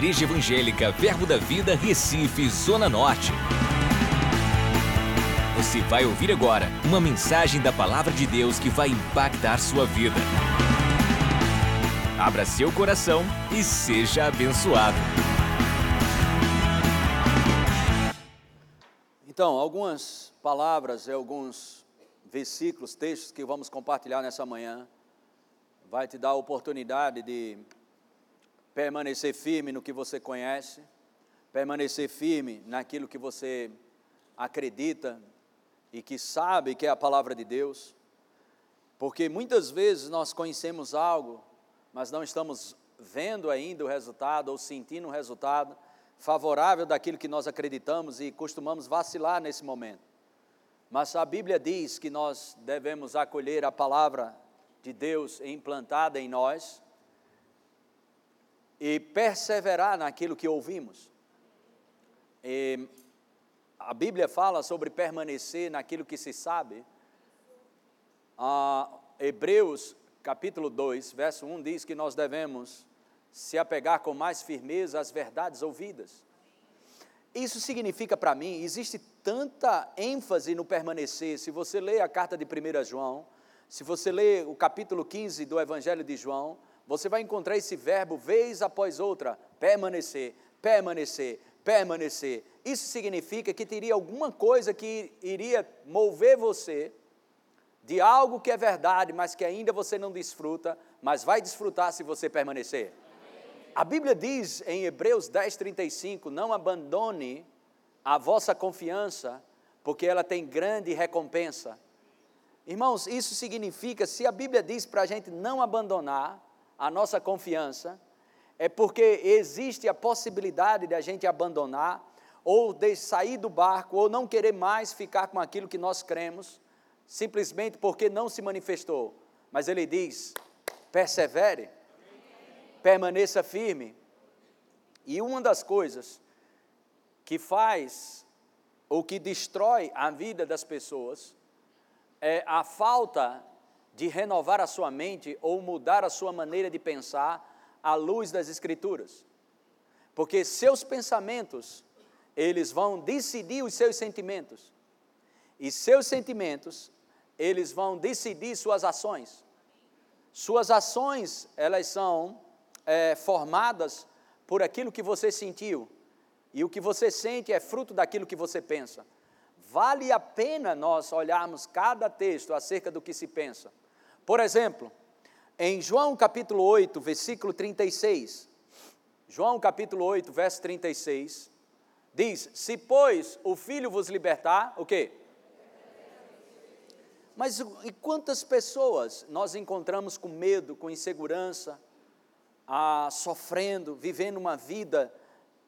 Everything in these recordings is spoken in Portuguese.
Igreja Evangélica Verbo da Vida, Recife, Zona Norte. Você vai ouvir agora uma mensagem da Palavra de Deus que vai impactar sua vida. Abra seu coração e seja abençoado. Então, algumas palavras e alguns versículos, textos que vamos compartilhar nessa manhã, vai te dar a oportunidade de permanecer firme no que você conhece, permanecer firme naquilo que você acredita e que sabe que é a palavra de Deus, porque muitas vezes nós conhecemos algo, mas não estamos vendo ainda o resultado ou sentindo o resultado favorável daquilo que nós acreditamos e costumamos vacilar nesse momento. Mas a Bíblia diz que nós devemos acolher a palavra de Deus implantada em nós e perseverar naquilo que ouvimos. E a Bíblia fala sobre permanecer naquilo que se sabe. Hebreus capítulo 2, verso 1 diz que nós devemos se apegar com mais firmeza às verdades ouvidas. Isso significa para mim, existe tanta ênfase no permanecer. Se você lê a carta de 1 João, se você lê o capítulo 15 do Evangelho de João, você vai encontrar esse verbo vez após outra, permanecer, permanecer, permanecer. Isso significa que teria alguma coisa que iria mover você de algo que é verdade, mas que ainda você não desfruta, mas vai desfrutar se você permanecer. A Bíblia diz em Hebreus 10, 35: não abandone a vossa confiança, porque ela tem grande recompensa. Irmãos, isso significa, se a Bíblia diz para a gente não abandonar, a nossa confiança, é porque existe a possibilidade de a gente abandonar, ou de sair do barco, ou não querer mais ficar com aquilo que nós cremos, simplesmente porque não se manifestou. Mas ele diz: persevere, permaneça firme. E uma das coisas que faz ou que destrói a vida das pessoas é a falta de renovar a sua mente ou mudar a sua maneira de pensar à luz das Escrituras. Porque seus pensamentos, eles vão decidir os seus sentimentos. E seus sentimentos, eles vão decidir suas ações. Suas ações, elas são é, formadas por aquilo que você sentiu. E o que você sente é fruto daquilo que você pensa. Vale a pena nós olharmos cada texto acerca do que se pensa. Por exemplo, em João capítulo 8, versículo 36, João capítulo 8, verso 36, diz: Se, pois, o Filho vos libertar, o quê? Mas e quantas pessoas nós encontramos com medo, com insegurança, ah, sofrendo, vivendo uma vida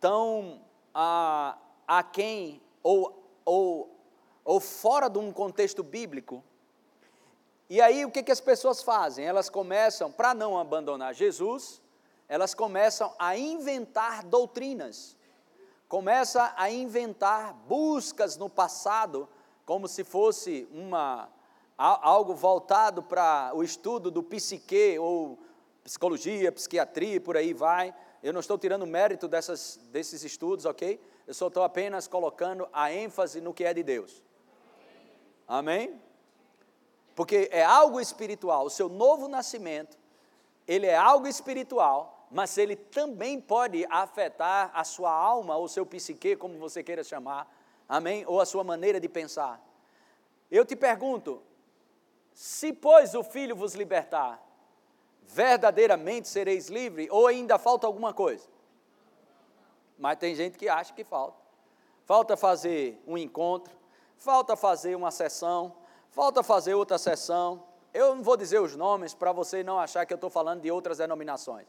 tão ah, aquém ou, ou, ou fora de um contexto bíblico, e aí o que, que as pessoas fazem? Elas começam, para não abandonar Jesus, elas começam a inventar doutrinas, começam a inventar buscas no passado, como se fosse uma, algo voltado para o estudo do psique ou psicologia, psiquiatria, por aí vai. Eu não estou tirando mérito dessas, desses estudos, ok? Eu só estou apenas colocando a ênfase no que é de Deus. Amém? porque é algo espiritual. O seu novo nascimento, ele é algo espiritual, mas ele também pode afetar a sua alma ou seu psique, como você queira chamar, amém? Ou a sua maneira de pensar. Eu te pergunto: se, pois, o Filho vos libertar, verdadeiramente sereis livres, ou ainda falta alguma coisa? Mas tem gente que acha que falta. Falta fazer um encontro, falta fazer uma sessão, Falta fazer outra sessão. Eu não vou dizer os nomes para você não achar que eu estou falando de outras denominações.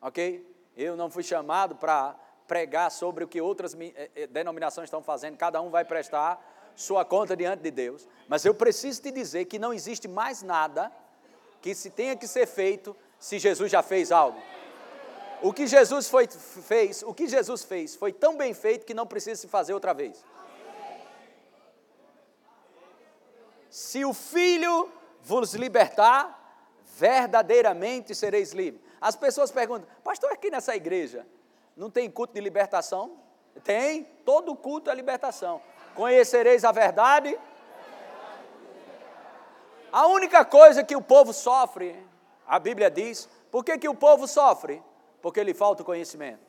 Ok? Eu não fui chamado para pregar sobre o que outras eh, eh, denominações estão fazendo, cada um vai prestar sua conta diante de Deus. Mas eu preciso te dizer que não existe mais nada que se tenha que ser feito se Jesus já fez algo. O que Jesus foi, fez, o que Jesus fez foi tão bem feito que não precisa se fazer outra vez. Se o Filho vos libertar, verdadeiramente sereis livres. As pessoas perguntam, pastor, aqui nessa igreja, Não tem culto de libertação? Tem, todo culto é libertação. Conhecereis a verdade. A única coisa que o povo sofre, a Bíblia diz, por que, que o povo sofre? Porque lhe falta o conhecimento.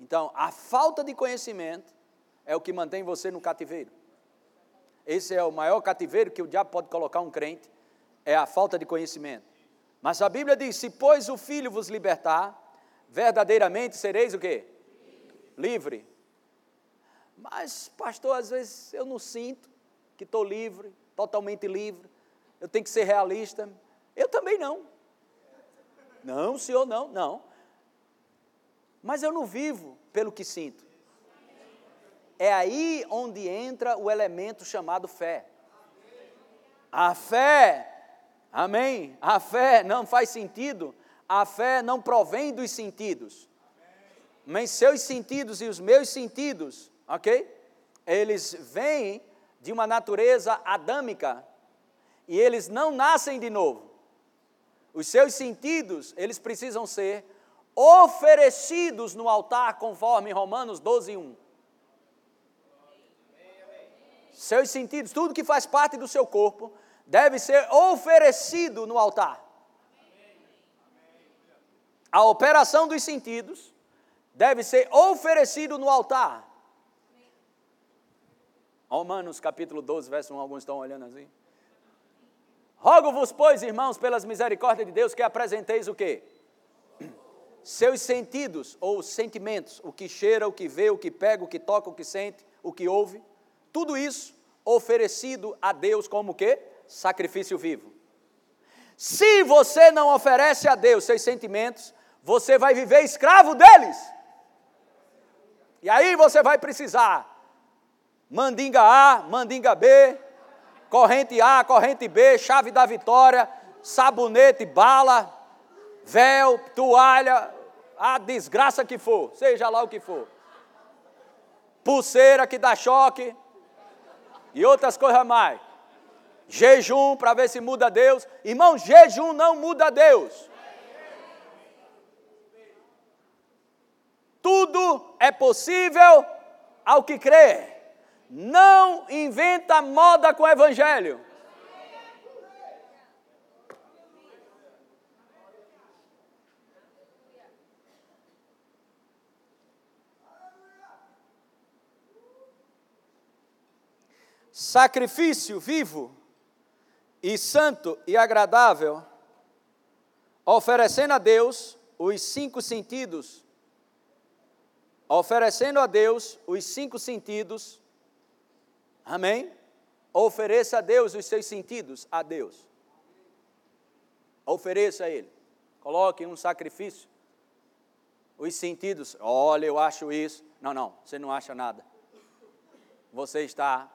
Então, a falta de conhecimento é o que mantém você no cativeiro. Esse é o maior cativeiro que o diabo pode colocar um crente, é a falta de conhecimento. Mas a Bíblia diz: se pois o Filho vos libertar, verdadeiramente sereis o quê? Livre. Mas, pastor, às vezes eu não sinto que estou livre, totalmente livre. Eu tenho que ser realista. Eu também não. Não, senhor, não, não. Mas eu não vivo pelo que sinto. É aí onde entra o elemento chamado fé. A fé, amém? A fé não faz sentido, a fé não provém dos sentidos. Mas seus sentidos e os meus sentidos, ok? Eles vêm de uma natureza adâmica e eles não nascem de novo. Os seus sentidos, eles precisam ser oferecidos no altar, conforme Romanos 12, 1 seus sentidos, tudo que faz parte do seu corpo, deve ser oferecido no altar. A operação dos sentidos deve ser oferecido no altar. Romanos capítulo 12, verso 1, alguns estão olhando assim. Rogo-vos, pois, irmãos, pelas misericórdias de Deus, que apresenteis o quê? Seus sentidos ou sentimentos, o que cheira, o que vê, o que pega, o que toca, o que sente, o que ouve, tudo isso oferecido a Deus como que? Sacrifício vivo. Se você não oferece a Deus seus sentimentos, você vai viver escravo deles. E aí você vai precisar mandinga A, mandinga B, corrente A, corrente B, chave da vitória, sabonete, bala, véu, toalha, a desgraça que for, seja lá o que for. Pulseira que dá choque, e outras coisas mais. Jejum para ver se muda Deus. Irmão, jejum não muda Deus. Tudo é possível ao que crê. Não inventa moda com o evangelho. Sacrifício vivo e santo e agradável, oferecendo a Deus os cinco sentidos, oferecendo a Deus os cinco sentidos, amém? Ofereça a Deus os seus sentidos, a Deus. Ofereça a Ele. Coloque um sacrifício. Os sentidos, olha, eu acho isso. Não, não, você não acha nada. Você está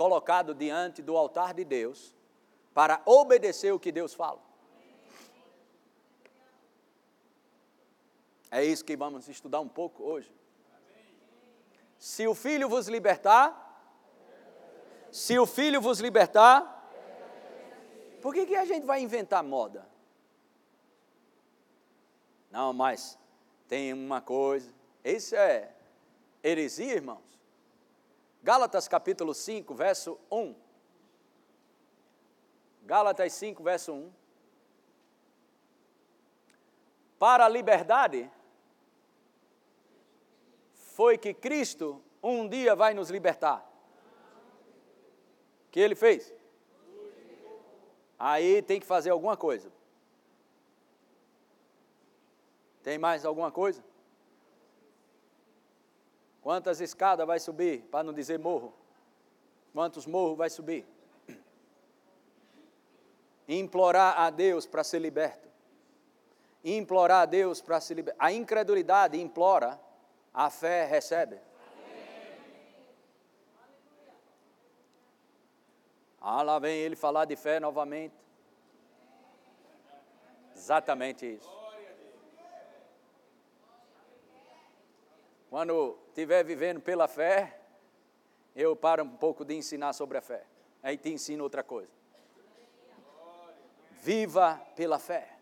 colocado diante do altar de Deus para obedecer o que Deus fala. É isso que vamos estudar um pouco hoje. Se o Filho vos libertar, se o Filho vos libertar, por que, que a gente vai inventar moda? Não, mas tem uma coisa. Isso é heresia, irmãos. Gálatas capítulo 5, verso 1. Gálatas 5, verso 1. Para a liberdade foi que Cristo um dia vai nos libertar. O que ele fez? Aí tem que fazer alguma coisa. Tem mais alguma coisa? Quantas escadas vai subir, para não dizer morro? Quantos morros vai subir? Implorar a Deus para ser liberto. Implorar a Deus para se libertar. A incredulidade implora, a fé recebe. Ah, lá vem ele falar de fé novamente. Exatamente isso. Quando estiver vivendo pela fé, eu paro um pouco de ensinar sobre a fé. Aí te ensino outra coisa. Viva pela fé.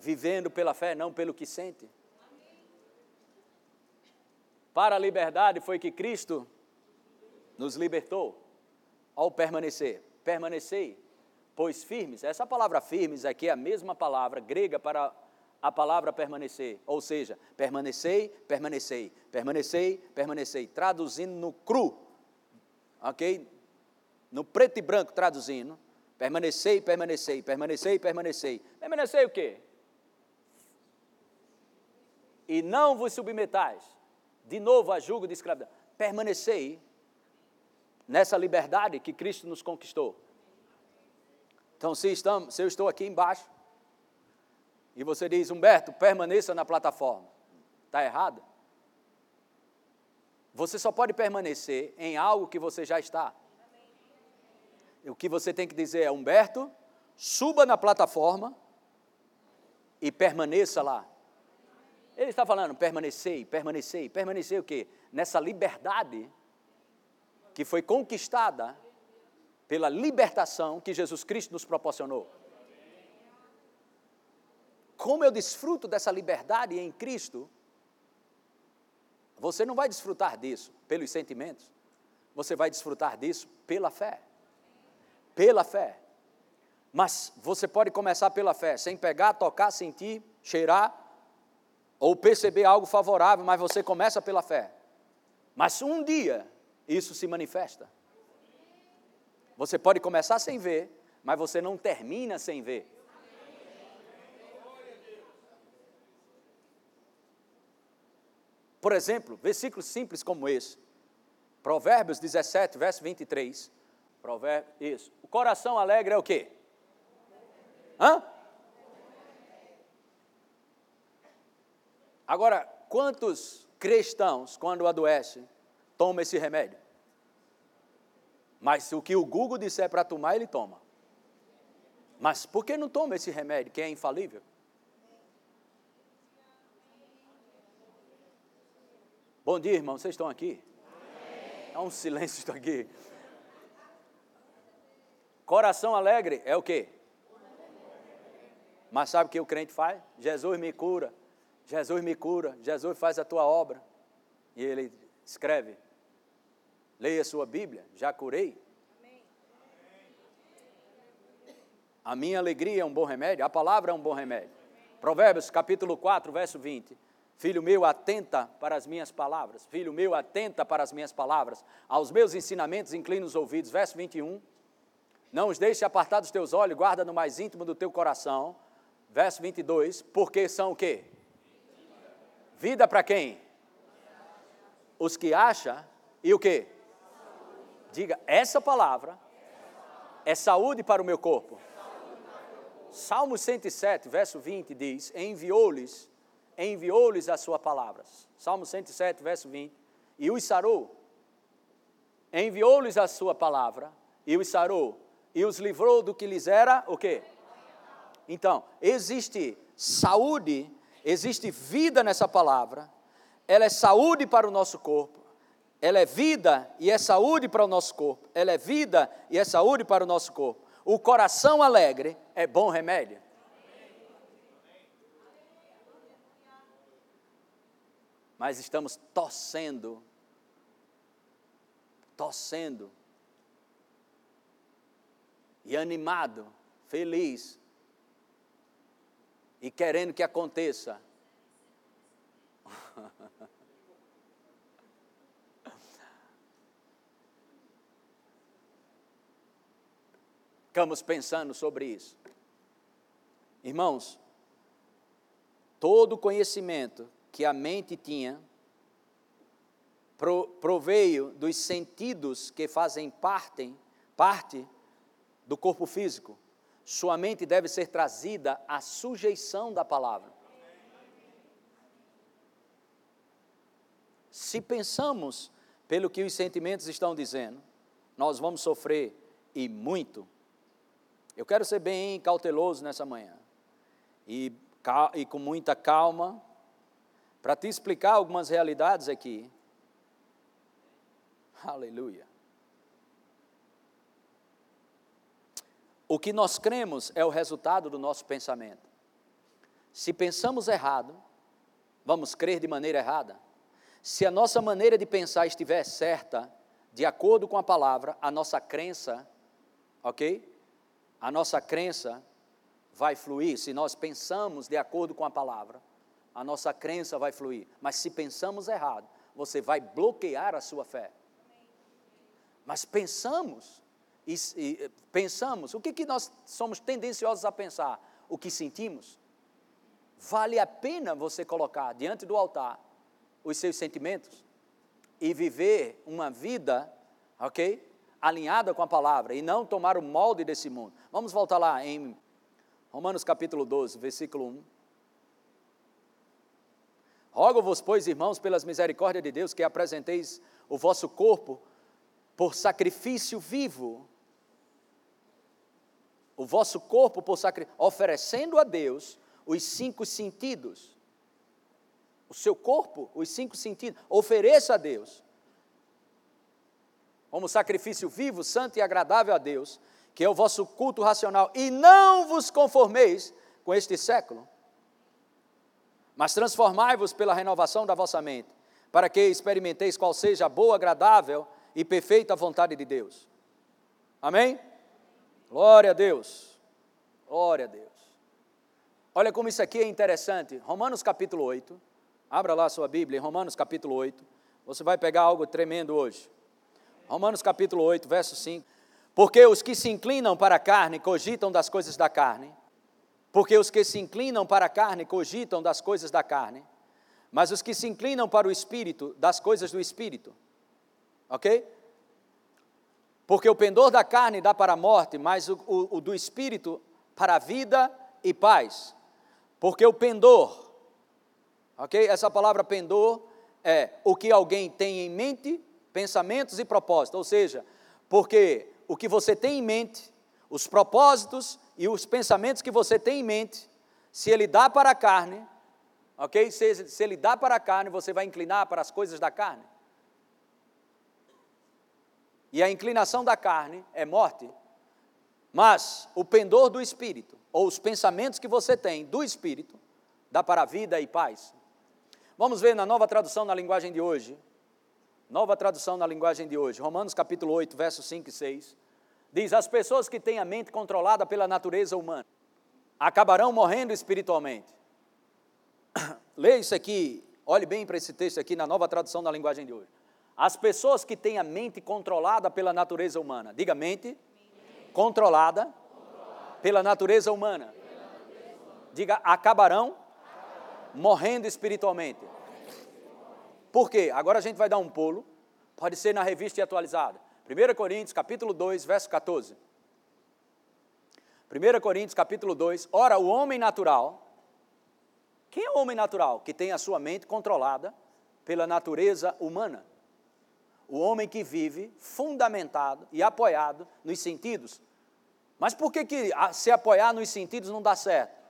Vivendo pela fé, não pelo que sente. Para a liberdade foi que Cristo nos libertou ao permanecer. Permanecei, pois firmes. Essa palavra firmes aqui é a mesma palavra grega para a palavra permanecer, ou seja, permanecei, permanecei, permanecei, permanecei, traduzindo no cru, ok? No preto e branco traduzindo, permanecei, permanecei, permanecei, permanecei. Permanecei o quê? E não vos submetais, de novo a julgo de escravidão. Permanecei nessa liberdade que Cristo nos conquistou. Então, se, estamos, se eu estou aqui embaixo, e você diz, Humberto, permaneça na plataforma. Está errado? Você só pode permanecer em algo que você já está. O que você tem que dizer é, Humberto, suba na plataforma e permaneça lá. Ele está falando, permanecei, permanecei, permanecei o quê? Nessa liberdade que foi conquistada pela libertação que Jesus Cristo nos proporcionou como eu desfruto dessa liberdade em Cristo, você não vai desfrutar disso pelos sentimentos, você vai desfrutar disso pela fé. Pela fé. Mas você pode começar pela fé, sem pegar, tocar, sentir, cheirar, ou perceber algo favorável, mas você começa pela fé. Mas um dia isso se manifesta. Você pode começar sem ver, mas você não termina sem ver. Por exemplo, versículos simples como esse. Provérbios 17, verso 23. Provérbio, isso. O coração alegre é o quê? Hã? Agora, quantos cristãos, quando adoecem, tomam esse remédio? Mas o que o Google disser para tomar, ele toma. Mas por que não toma esse remédio, que é infalível? Bom dia, irmão. Vocês estão aqui? Há um silêncio aqui. Coração alegre é o quê? Mas sabe o que o crente faz? Jesus me cura, Jesus me cura, Jesus faz a tua obra. E ele escreve: leia sua Bíblia, já curei. A minha alegria é um bom remédio, a palavra é um bom remédio. Provérbios capítulo 4, verso 20. Filho meu, atenta para as minhas palavras. Filho meu, atenta para as minhas palavras. Aos meus ensinamentos, inclina os ouvidos. Verso 21. Não os deixe apartar dos teus olhos, guarda no mais íntimo do teu coração. Verso 22. Porque são o quê? Vida para quem? Os que acham e o quê? Diga, essa palavra é saúde para o meu corpo. Salmo 107, verso 20 diz: Enviou-lhes enviou-lhes as suas palavras. Salmo 107, verso 20. E os sarou. Enviou-lhes a sua palavra e os sarou. E os livrou do que lhes era o quê? Então, existe saúde, existe vida nessa palavra. Ela é saúde para o nosso corpo. Ela é vida e é saúde para o nosso corpo. Ela é vida e é saúde para o nosso corpo. O coração alegre é bom remédio. Mas estamos torcendo, torcendo, e animado, feliz, e querendo que aconteça. Ficamos pensando sobre isso. Irmãos, todo conhecimento que a mente tinha proveio dos sentidos que fazem parte, parte do corpo físico. Sua mente deve ser trazida à sujeição da palavra. Se pensamos pelo que os sentimentos estão dizendo, nós vamos sofrer e muito. Eu quero ser bem cauteloso nessa manhã e, e com muita calma para te explicar algumas realidades aqui. Aleluia. O que nós cremos é o resultado do nosso pensamento. Se pensamos errado, vamos crer de maneira errada. Se a nossa maneira de pensar estiver certa, de acordo com a palavra, a nossa crença, ok? A nossa crença vai fluir. Se nós pensamos de acordo com a palavra, a nossa crença vai fluir. Mas se pensamos errado, você vai bloquear a sua fé. Mas pensamos, e, e, pensamos, o que, que nós somos tendenciosos a pensar? O que sentimos. Vale a pena você colocar diante do altar os seus sentimentos e viver uma vida, ok? Alinhada com a palavra e não tomar o molde desse mundo. Vamos voltar lá em Romanos capítulo 12, versículo 1. Rogo-vos, pois, irmãos, pelas misericórdias de Deus, que apresenteis o vosso corpo por sacrifício vivo, o vosso corpo por sacrifício, oferecendo a Deus os cinco sentidos. O seu corpo, os cinco sentidos, ofereça a Deus. Como sacrifício vivo, santo e agradável a Deus, que é o vosso culto racional, e não vos conformeis com este século, mas transformai-vos pela renovação da vossa mente, para que experimenteis qual seja a boa, agradável e perfeita vontade de Deus. Amém? Glória a Deus. Glória a Deus. Olha como isso aqui é interessante. Romanos capítulo 8. Abra lá a sua Bíblia, em Romanos capítulo 8. Você vai pegar algo tremendo hoje. Romanos capítulo 8, verso 5. Porque os que se inclinam para a carne cogitam das coisas da carne, porque os que se inclinam para a carne cogitam das coisas da carne, mas os que se inclinam para o espírito, das coisas do espírito. Ok? Porque o pendor da carne dá para a morte, mas o, o, o do espírito para a vida e paz. Porque o pendor, ok? Essa palavra pendor é o que alguém tem em mente, pensamentos e propósitos. Ou seja, porque o que você tem em mente, os propósitos e os pensamentos que você tem em mente, se ele dá para a carne, ok? Se, se ele dá para a carne, você vai inclinar para as coisas da carne. E a inclinação da carne é morte, mas o pendor do espírito, ou os pensamentos que você tem do espírito, dá para a vida e paz. Vamos ver na nova tradução na linguagem de hoje. Nova tradução na linguagem de hoje, Romanos capítulo 8, versos 5 e 6. Diz: As pessoas que têm a mente controlada pela natureza humana acabarão morrendo espiritualmente. Leia isso aqui, olhe bem para esse texto aqui na nova tradução da linguagem de hoje. As pessoas que têm a mente controlada pela natureza humana, diga mente, mente. Controlada, controlada, pela natureza humana, pela natureza humana. diga acabarão, morrendo espiritualmente. Por quê? Agora a gente vai dar um pulo, pode ser na revista atualizada. 1 Coríntios, capítulo 2, verso 14. 1 Coríntios, capítulo 2. Ora, o homem natural, quem é o homem natural? Que tem a sua mente controlada pela natureza humana. O homem que vive fundamentado e apoiado nos sentidos. Mas por que, que se apoiar nos sentidos não dá certo?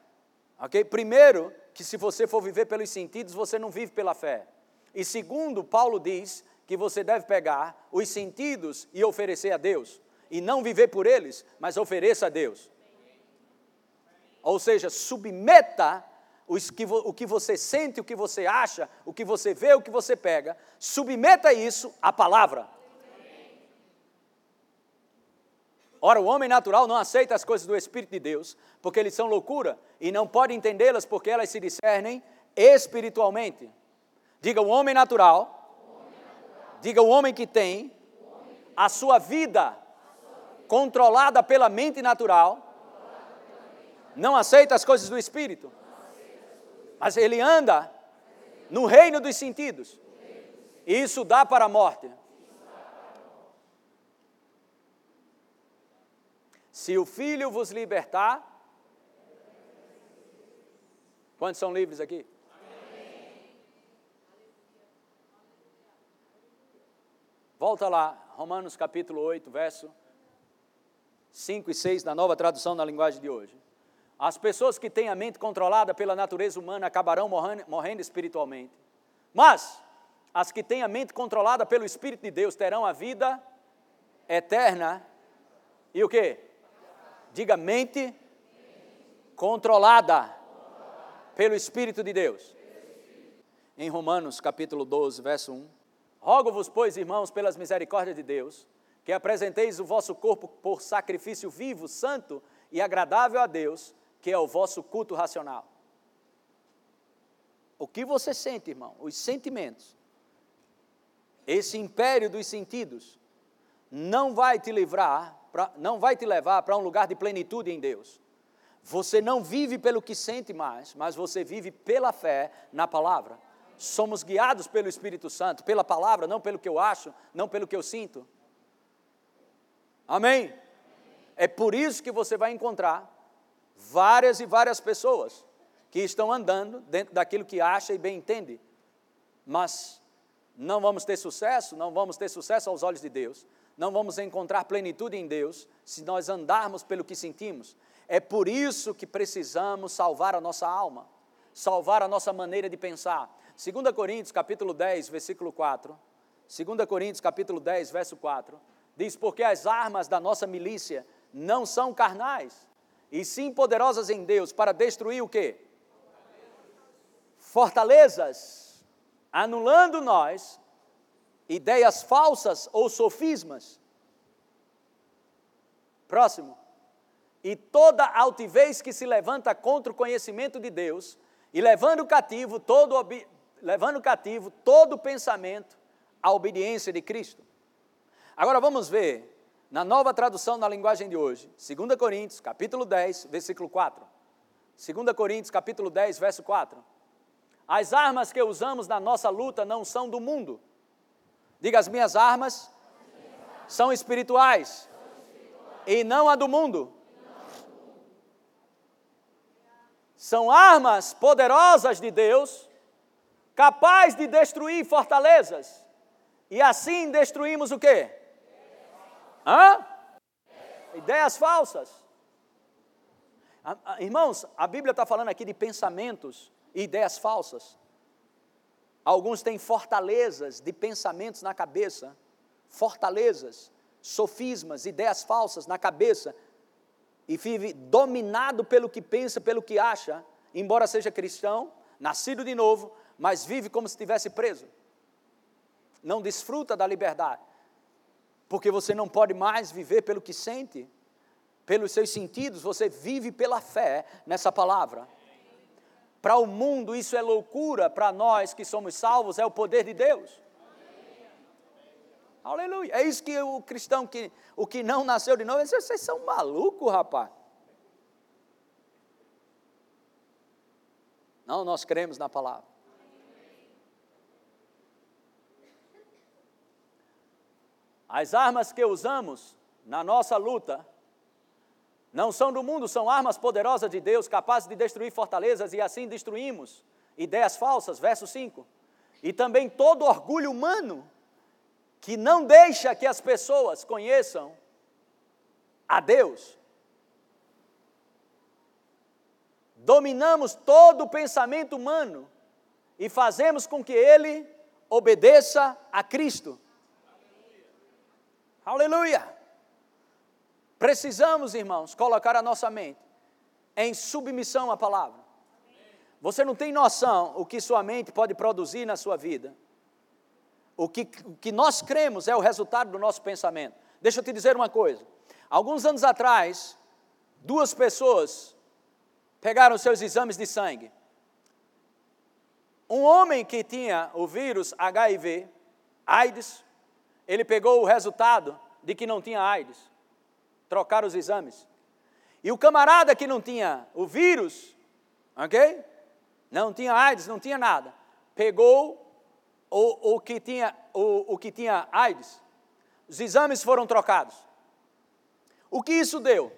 Ok? Primeiro, que se você for viver pelos sentidos, você não vive pela fé. E segundo, Paulo diz que você deve pegar os sentidos e oferecer a Deus, e não viver por eles, mas ofereça a Deus. Ou seja, submeta o que você sente, o que você acha, o que você vê, o que você pega, submeta isso à palavra. Ora, o homem natural não aceita as coisas do Espírito de Deus, porque eles são loucura, e não pode entendê-las porque elas se discernem espiritualmente. Diga o homem natural Diga o homem que tem a sua vida controlada pela mente natural, não aceita as coisas do espírito, mas ele anda no reino dos sentidos. E isso dá para a morte. Se o filho vos libertar, quantos são livres aqui? Volta lá, Romanos capítulo 8, verso 5 e 6, na nova tradução na linguagem de hoje. As pessoas que têm a mente controlada pela natureza humana acabarão morrendo, morrendo espiritualmente. Mas as que têm a mente controlada pelo Espírito de Deus terão a vida eterna. E o que? Diga mente controlada pelo Espírito de Deus. em Romanos capítulo 12, verso 1. Rogo-vos, pois, irmãos, pelas misericórdias de Deus, que apresenteis o vosso corpo por sacrifício vivo, santo e agradável a Deus, que é o vosso culto racional. O que você sente, irmão? Os sentimentos. Esse império dos sentidos não vai te livrar, pra, não vai te levar para um lugar de plenitude em Deus. Você não vive pelo que sente mais, mas você vive pela fé na palavra. Somos guiados pelo Espírito Santo, pela palavra, não pelo que eu acho, não pelo que eu sinto. Amém? É por isso que você vai encontrar várias e várias pessoas que estão andando dentro daquilo que acha e bem entende, mas não vamos ter sucesso, não vamos ter sucesso aos olhos de Deus, não vamos encontrar plenitude em Deus se nós andarmos pelo que sentimos. É por isso que precisamos salvar a nossa alma, salvar a nossa maneira de pensar. 2 Coríntios capítulo 10, versículo 4. 2 Coríntios capítulo 10, verso 4. Diz: Porque as armas da nossa milícia não são carnais, e sim poderosas em Deus para destruir o quê? fortalezas, anulando nós ideias falsas ou sofismas. Próximo. E toda altivez que se levanta contra o conhecimento de Deus, e levando cativo todo levando cativo todo pensamento à obediência de Cristo. Agora vamos ver na nova tradução na linguagem de hoje, 2 Coríntios, capítulo 10, versículo 4. 2 Coríntios, capítulo 10, verso 4. As armas que usamos na nossa luta não são do mundo. Diga, as minhas armas são espirituais e não a do mundo. São armas poderosas de Deus, capazes de destruir fortalezas. E assim destruímos o quê? Hã? Ideias falsas. Irmãos, a Bíblia está falando aqui de pensamentos e ideias falsas. Alguns têm fortalezas de pensamentos na cabeça, fortalezas, sofismas, ideias falsas na cabeça, e vive dominado pelo que pensa, pelo que acha, embora seja cristão, nascido de novo, mas vive como se estivesse preso. Não desfruta da liberdade, porque você não pode mais viver pelo que sente, pelos seus sentidos, você vive pela fé nessa palavra. Para o mundo isso é loucura, para nós que somos salvos é o poder de Deus. Aleluia. É isso que o cristão, que, o que não nasceu de novo, vocês são malucos, rapaz. Não, nós cremos na palavra. As armas que usamos na nossa luta não são do mundo, são armas poderosas de Deus, capazes de destruir fortalezas, e assim destruímos ideias falsas. Verso 5. E também todo orgulho humano que não deixa que as pessoas conheçam a Deus. Dominamos todo o pensamento humano e fazemos com que ele obedeça a Cristo. Aleluia! Precisamos, irmãos, colocar a nossa mente em submissão à palavra. Você não tem noção o que sua mente pode produzir na sua vida. O que, o que nós cremos é o resultado do nosso pensamento. Deixa eu te dizer uma coisa. Alguns anos atrás, duas pessoas pegaram seus exames de sangue. Um homem que tinha o vírus HIV, AIDS, ele pegou o resultado de que não tinha AIDS trocar os exames. E o camarada que não tinha o vírus, ok? Não tinha AIDS, não tinha nada. Pegou o, o, que, tinha, o, o que tinha AIDS. Os exames foram trocados. O que isso deu?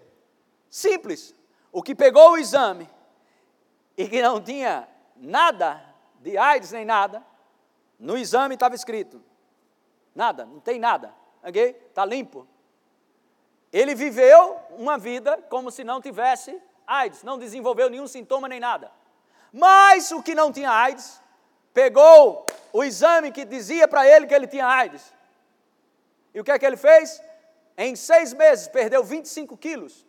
Simples. O que pegou o exame e que não tinha nada de AIDS nem nada, no exame estava escrito: nada, não tem nada, ok? Está limpo. Ele viveu uma vida como se não tivesse AIDS, não desenvolveu nenhum sintoma nem nada. Mas o que não tinha AIDS, pegou o exame que dizia para ele que ele tinha AIDS. E o que é que ele fez? Em seis meses perdeu 25 quilos.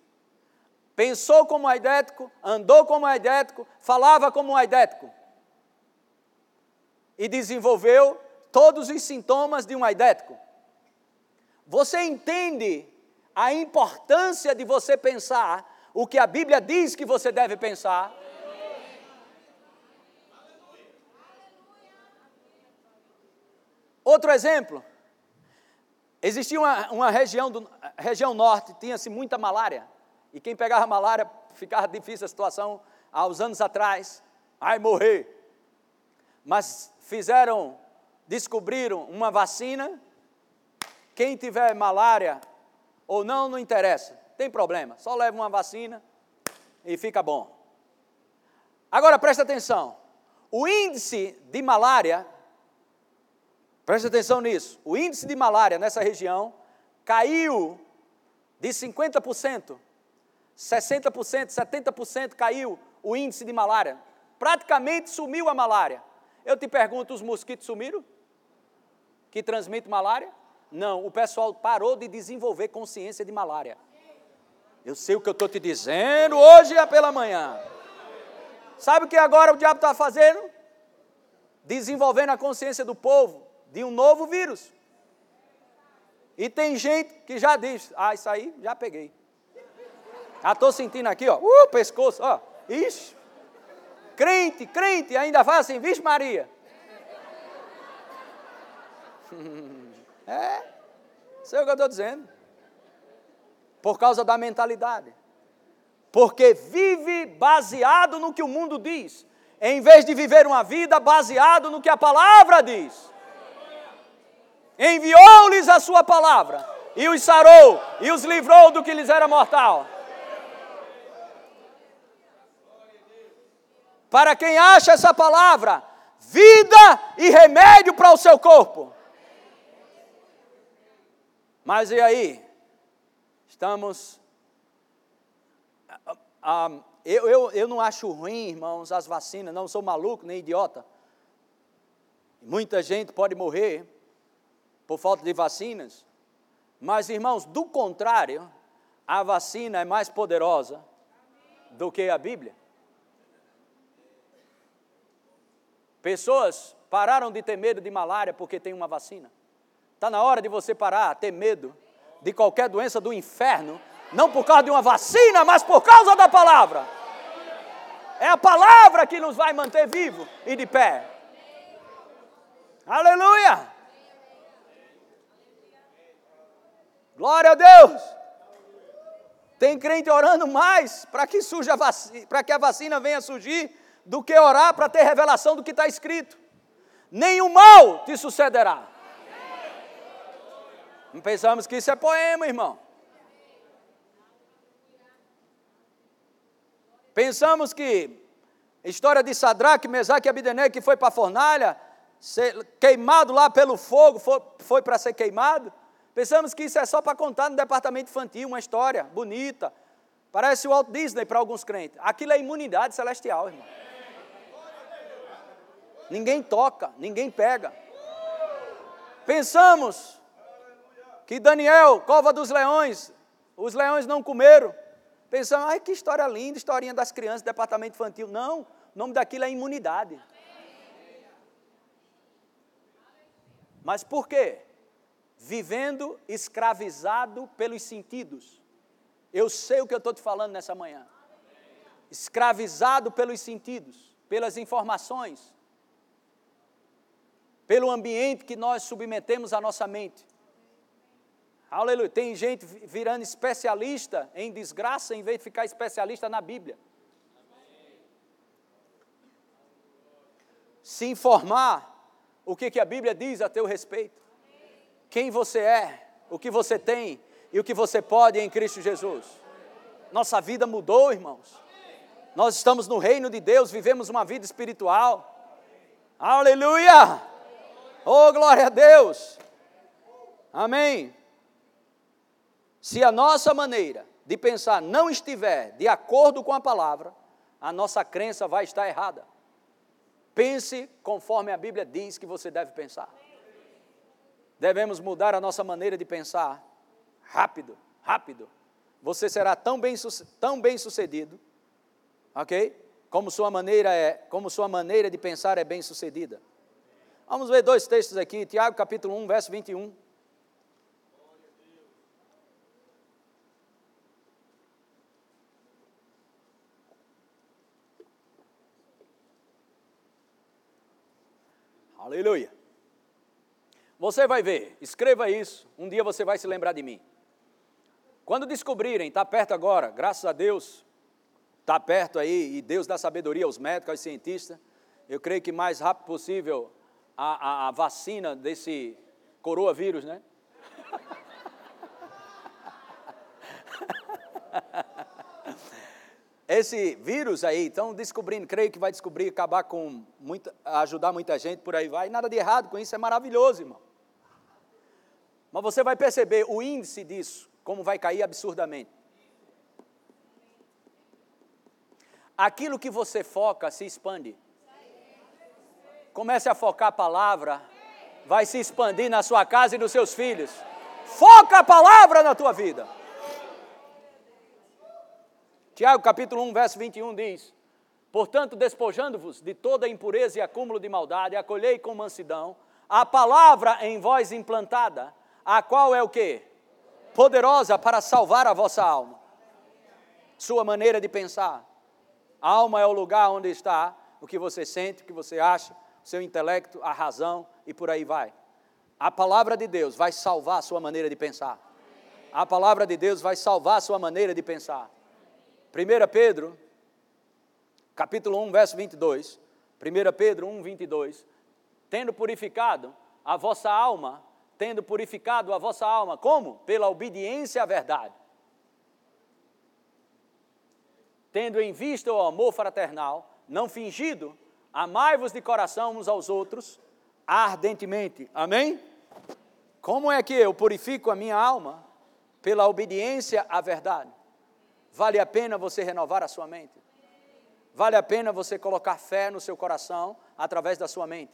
Pensou como aidético, andou como aidético, falava como aidético. e desenvolveu todos os sintomas de um aidético. Você entende a importância de você pensar o que a Bíblia diz que você deve pensar? Outro exemplo. Existia uma, uma região, do, região norte, tinha-se muita malária. E quem pegava malária ficava difícil a situação há uns anos atrás. Ai, morrer. Mas fizeram, descobriram uma vacina. Quem tiver malária ou não, não interessa, tem problema. Só leva uma vacina e fica bom. Agora presta atenção: o índice de malária, presta atenção nisso, o índice de malária nessa região caiu de 50%, 60%, 70% caiu o índice de malária. Praticamente sumiu a malária. Eu te pergunto: os mosquitos sumiram? Que transmitem malária? Não, o pessoal parou de desenvolver consciência de malária. Eu sei o que eu estou te dizendo hoje é pela manhã. Sabe o que agora o diabo está fazendo? Desenvolvendo a consciência do povo de um novo vírus. E tem gente que já diz: Ah, isso aí já peguei. Já estou sentindo aqui, ó, uh, pescoço, ó. Ixi. Crente, crente, ainda faz assim, vixe Maria. É, sei o que eu estou dizendo. Por causa da mentalidade. Porque vive baseado no que o mundo diz, em vez de viver uma vida baseado no que a palavra diz. Enviou-lhes a sua palavra, e os sarou, e os livrou do que lhes era mortal. Para quem acha essa palavra, vida e remédio para o seu corpo. Mas e aí? Estamos. Ah, ah, eu, eu, eu não acho ruim, irmãos, as vacinas, não sou maluco nem idiota. Muita gente pode morrer por falta de vacinas. Mas, irmãos, do contrário, a vacina é mais poderosa do que a Bíblia. Pessoas pararam de ter medo de malária porque tem uma vacina. Está na hora de você parar ter medo de qualquer doença do inferno, não por causa de uma vacina, mas por causa da palavra. É a palavra que nos vai manter vivo e de pé. Aleluia! Glória a Deus! Tem crente orando mais para que para que a vacina venha surgir do que orar para ter revelação do que está escrito. Nenhum mal te sucederá. Não pensamos que isso é poema, irmão. Pensamos que história de Sadraque, Mesaque e Abidenegue que foi para a fornalha, queimado lá pelo fogo, foi, foi para ser queimado. Pensamos que isso é só para contar no departamento infantil, uma história bonita. Parece o Walt Disney para alguns crentes. Aquilo é imunidade celestial, irmão. Ninguém toca, ninguém pega. Pensamos que Daniel, cova dos leões, os leões não comeram. Pensando, ai que história linda, historinha das crianças, departamento infantil. Não, o nome daquilo é imunidade. Mas por quê? Vivendo escravizado pelos sentidos. Eu sei o que eu estou te falando nessa manhã. Escravizado pelos sentidos, pelas informações, pelo ambiente que nós submetemos à nossa mente. Aleluia. Tem gente virando especialista em desgraça em vez de ficar especialista na Bíblia. Se informar o que, que a Bíblia diz a teu respeito. Quem você é, o que você tem e o que você pode em Cristo Jesus. Nossa vida mudou, irmãos. Nós estamos no reino de Deus, vivemos uma vida espiritual. Aleluia! Oh, glória a Deus! Amém. Se a nossa maneira de pensar não estiver de acordo com a palavra, a nossa crença vai estar errada. Pense conforme a Bíblia diz que você deve pensar. Devemos mudar a nossa maneira de pensar rápido, rápido. Você será tão bem, tão bem sucedido, ok? Como sua maneira é, como sua maneira de pensar é bem sucedida. Vamos ver dois textos aqui, Tiago capítulo 1, verso 21. Aleluia. Você vai ver, escreva isso, um dia você vai se lembrar de mim. Quando descobrirem, está perto agora, graças a Deus, está perto aí, e Deus dá sabedoria aos médicos, aos cientistas. Eu creio que mais rápido possível a, a, a vacina desse coronavírus, né? Esse vírus aí, estão descobrindo, creio que vai descobrir, acabar com, muita, ajudar muita gente, por aí vai. Nada de errado com isso, é maravilhoso, irmão. Mas você vai perceber o índice disso, como vai cair absurdamente. Aquilo que você foca se expande. Comece a focar a palavra, vai se expandir na sua casa e nos seus filhos. Foca a palavra na tua vida. Tiago capítulo 1, verso 21 diz: Portanto, despojando-vos de toda impureza e acúmulo de maldade, acolhei com mansidão a palavra em vós implantada, a qual é o que? Poderosa para salvar a vossa alma. Sua maneira de pensar. A alma é o lugar onde está o que você sente, o que você acha, o seu intelecto, a razão e por aí vai. A palavra de Deus vai salvar a sua maneira de pensar. A palavra de Deus vai salvar a sua maneira de pensar. 1 Pedro, capítulo 1, verso 22. 1 Pedro 1, 22. Tendo purificado a vossa alma, tendo purificado a vossa alma, como? Pela obediência à verdade. Tendo em vista o amor fraternal, não fingido, amai-vos de coração uns aos outros, ardentemente. Amém? Como é que eu purifico a minha alma? Pela obediência à verdade. Vale a pena você renovar a sua mente. Vale a pena você colocar fé no seu coração através da sua mente.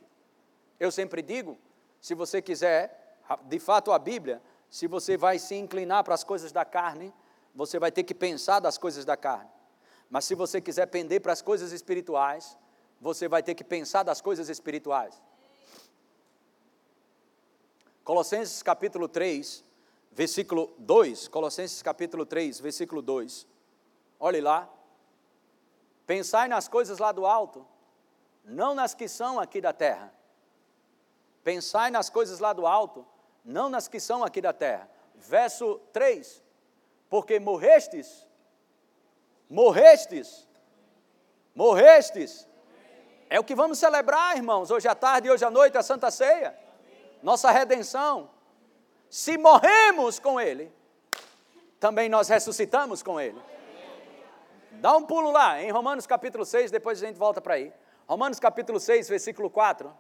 Eu sempre digo, se você quiser, de fato a Bíblia, se você vai se inclinar para as coisas da carne, você vai ter que pensar das coisas da carne. Mas se você quiser pender para as coisas espirituais, você vai ter que pensar das coisas espirituais. Colossenses capítulo 3, versículo 2, Colossenses capítulo 3, versículo 2. Olhe lá. Pensai nas coisas lá do alto, não nas que são aqui da terra. Pensai nas coisas lá do alto, não nas que são aqui da terra. Verso 3: Porque morrestes, morrestes, morrestes. É o que vamos celebrar, irmãos, hoje à tarde e hoje à noite, a Santa Ceia. Nossa redenção. Se morremos com Ele, também nós ressuscitamos com Ele. Dá um pulo lá, em Romanos capítulo 6, depois a gente volta para aí. Romanos capítulo 6, versículo 4.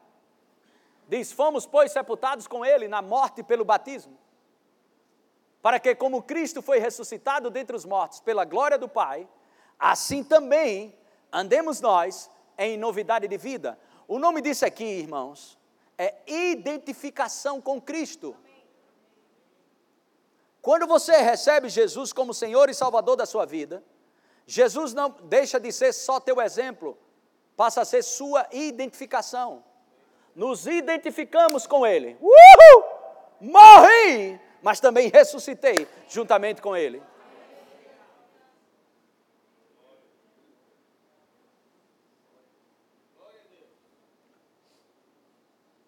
Diz: Fomos, pois, sepultados com Ele na morte pelo batismo, para que, como Cristo foi ressuscitado dentre os mortos pela glória do Pai, assim também andemos nós em novidade de vida. O nome disso aqui, irmãos, é identificação com Cristo. Quando você recebe Jesus como Senhor e Salvador da sua vida, Jesus não deixa de ser só teu exemplo, passa a ser sua identificação. Nos identificamos com Ele. Uhul! Morri, mas também ressuscitei juntamente com Ele.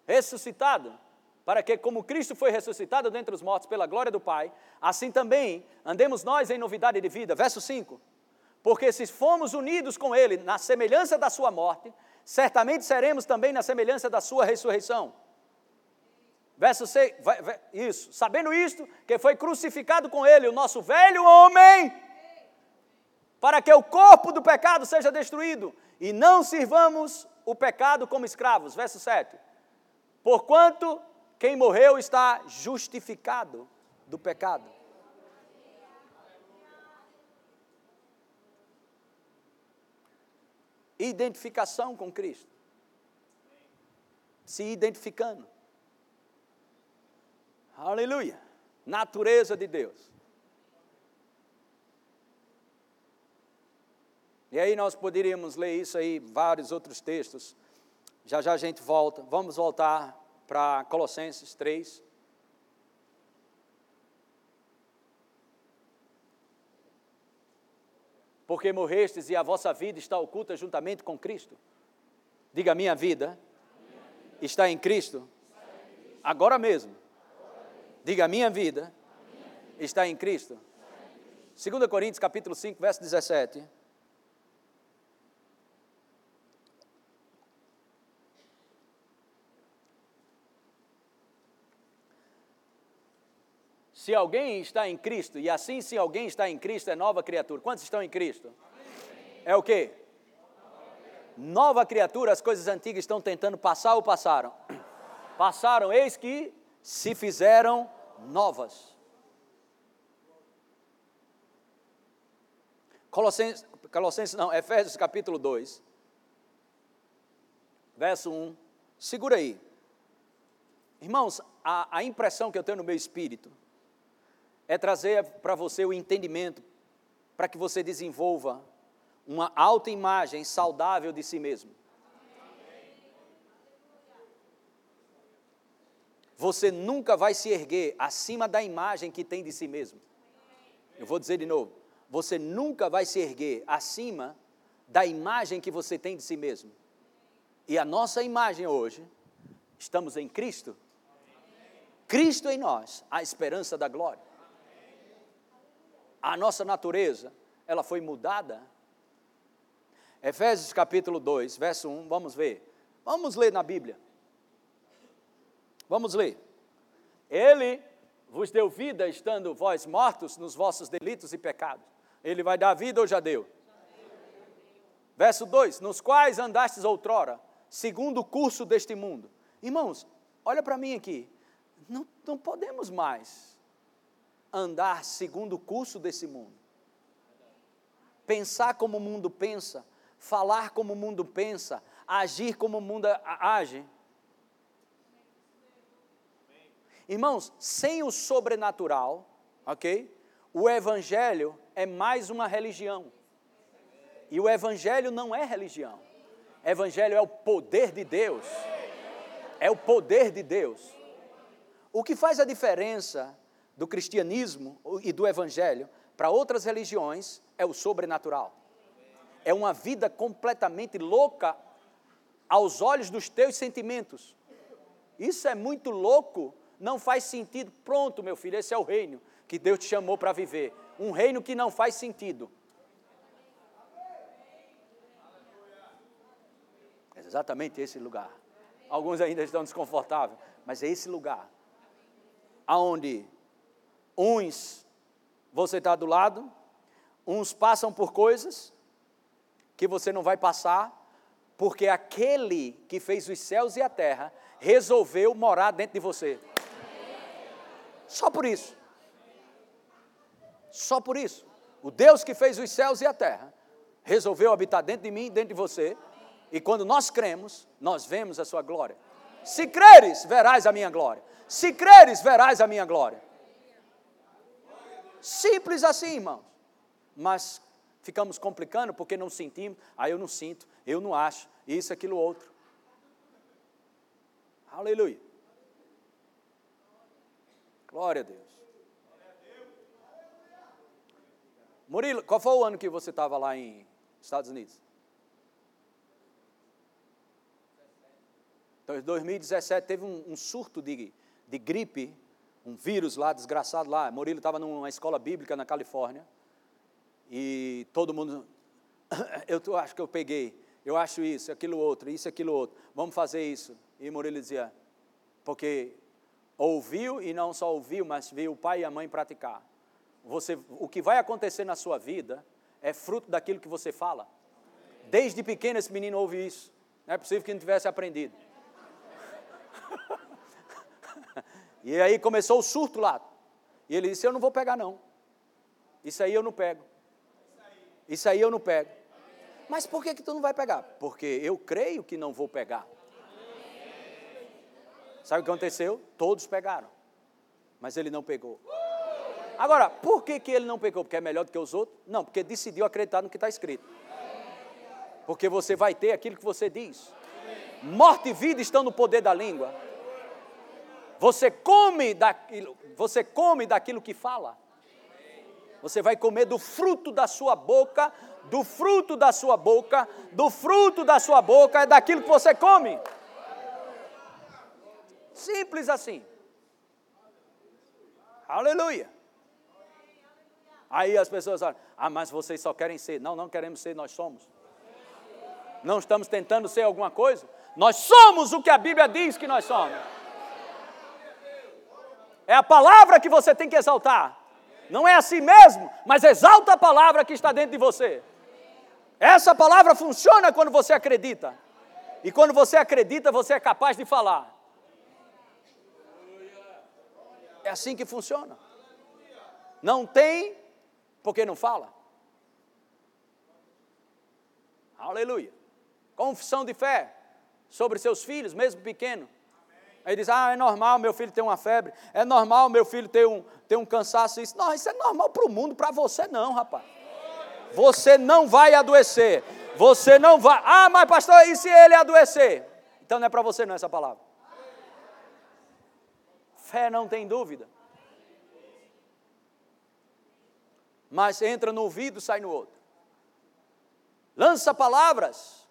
Ressuscitado, para que, como Cristo foi ressuscitado dentre os mortos pela glória do Pai, assim também andemos nós em novidade de vida. Verso 5 porque se fomos unidos com Ele na semelhança da Sua morte, certamente seremos também na semelhança da Sua ressurreição. Verso 6, isso, sabendo isto, que foi crucificado com Ele o nosso velho homem, para que o corpo do pecado seja destruído, e não sirvamos o pecado como escravos. Verso 7, porquanto quem morreu está justificado do pecado. Identificação com Cristo. Se identificando. Aleluia. Natureza de Deus. E aí nós poderíamos ler isso aí, vários outros textos. Já já a gente volta. Vamos voltar para Colossenses 3. Porque morrestes e a vossa vida está oculta juntamente com Cristo. Diga: minha vida está em Cristo. Agora mesmo. Diga: minha vida está em Cristo. 2 Coríntios capítulo 5, verso 17. Se alguém está em Cristo, e assim se alguém está em Cristo, é nova criatura. Quantos estão em Cristo? É o quê? Nova criatura, as coisas antigas estão tentando passar ou passaram? Passaram, eis que se fizeram novas. Colossenses, Colossenses não, Efésios capítulo 2, verso 1. Segura aí. Irmãos, a, a impressão que eu tenho no meu espírito é trazer para você o entendimento para que você desenvolva uma autoimagem saudável de si mesmo. Você nunca vai se erguer acima da imagem que tem de si mesmo. Eu vou dizer de novo. Você nunca vai se erguer acima da imagem que você tem de si mesmo. E a nossa imagem hoje, estamos em Cristo. Cristo em nós, a esperança da glória a nossa natureza, ela foi mudada. Efésios capítulo 2, verso 1, vamos ver. Vamos ler na Bíblia. Vamos ler. Ele vos deu vida estando vós mortos nos vossos delitos e pecados. Ele vai dar vida ou já deu? Verso 2: Nos quais andastes outrora, segundo o curso deste mundo. Irmãos, olha para mim aqui. Não, não podemos mais andar segundo o curso desse mundo. Pensar como o mundo pensa, falar como o mundo pensa, agir como o mundo age. Irmãos, sem o sobrenatural, ok? O Evangelho é mais uma religião. E o Evangelho não é religião. Evangelho é o poder de Deus. É o poder de Deus. O que faz a diferença do cristianismo e do evangelho para outras religiões é o sobrenatural. É uma vida completamente louca aos olhos dos teus sentimentos. Isso é muito louco, não faz sentido. Pronto, meu filho, esse é o reino que Deus te chamou para viver. Um reino que não faz sentido. É exatamente esse lugar. Alguns ainda estão desconfortáveis, mas é esse lugar aonde Uns você está do lado, uns passam por coisas que você não vai passar, porque aquele que fez os céus e a terra resolveu morar dentro de você. Só por isso. Só por isso. O Deus que fez os céus e a terra resolveu habitar dentro de mim, dentro de você. E quando nós cremos, nós vemos a sua glória. Se creres, verás a minha glória. Se creres, verás a minha glória. Simples assim, irmãos. Mas ficamos complicando porque não sentimos, aí ah, eu não sinto, eu não acho, isso, aquilo, outro. Aleluia. Glória a Deus. Murilo, qual foi o ano que você estava lá em Estados Unidos? Então, em 2017 teve um, um surto de, de gripe um vírus lá, desgraçado lá. Murilo estava numa escola bíblica na Califórnia e todo mundo, eu acho que eu peguei, eu acho isso, aquilo outro, isso, aquilo outro, vamos fazer isso. E Murilo dizia, porque ouviu e não só ouviu, mas viu o pai e a mãe praticar. Você, o que vai acontecer na sua vida é fruto daquilo que você fala. Desde pequeno esse menino ouve isso. Não é possível que não tivesse aprendido. E aí começou o surto lá. E ele disse: Eu não vou pegar, não. Isso aí eu não pego. Isso aí eu não pego. Mas por que, que tu não vai pegar? Porque eu creio que não vou pegar. Sabe o que aconteceu? Todos pegaram. Mas ele não pegou. Agora, por que, que ele não pegou? Porque é melhor do que os outros? Não, porque decidiu acreditar no que está escrito. Porque você vai ter aquilo que você diz. Morte e vida estão no poder da língua. Você come daquilo, você come daquilo que fala. Você vai comer do fruto da sua boca, do fruto da sua boca, do fruto da sua boca, é daquilo que você come. Simples assim. Aleluia. Aí as pessoas falam, ah, mas vocês só querem ser. Não, não queremos ser, nós somos. Não estamos tentando ser alguma coisa. Nós somos o que a Bíblia diz que nós somos. É a palavra que você tem que exaltar. Não é assim mesmo, mas exalta a palavra que está dentro de você. Essa palavra funciona quando você acredita. E quando você acredita, você é capaz de falar. É assim que funciona. Não tem porque não fala. Aleluia. Confissão de fé sobre seus filhos, mesmo pequeno. Aí diz: Ah, é normal meu filho ter uma febre, é normal meu filho ter um, ter um cansaço. Isso. Não, isso é normal para o mundo, para você não, rapaz. Você não vai adoecer. Você não vai. Ah, mas pastor, e se ele adoecer? Então não é para você não essa palavra. Fé não tem dúvida. Mas entra no ouvido, sai no outro. Lança palavras.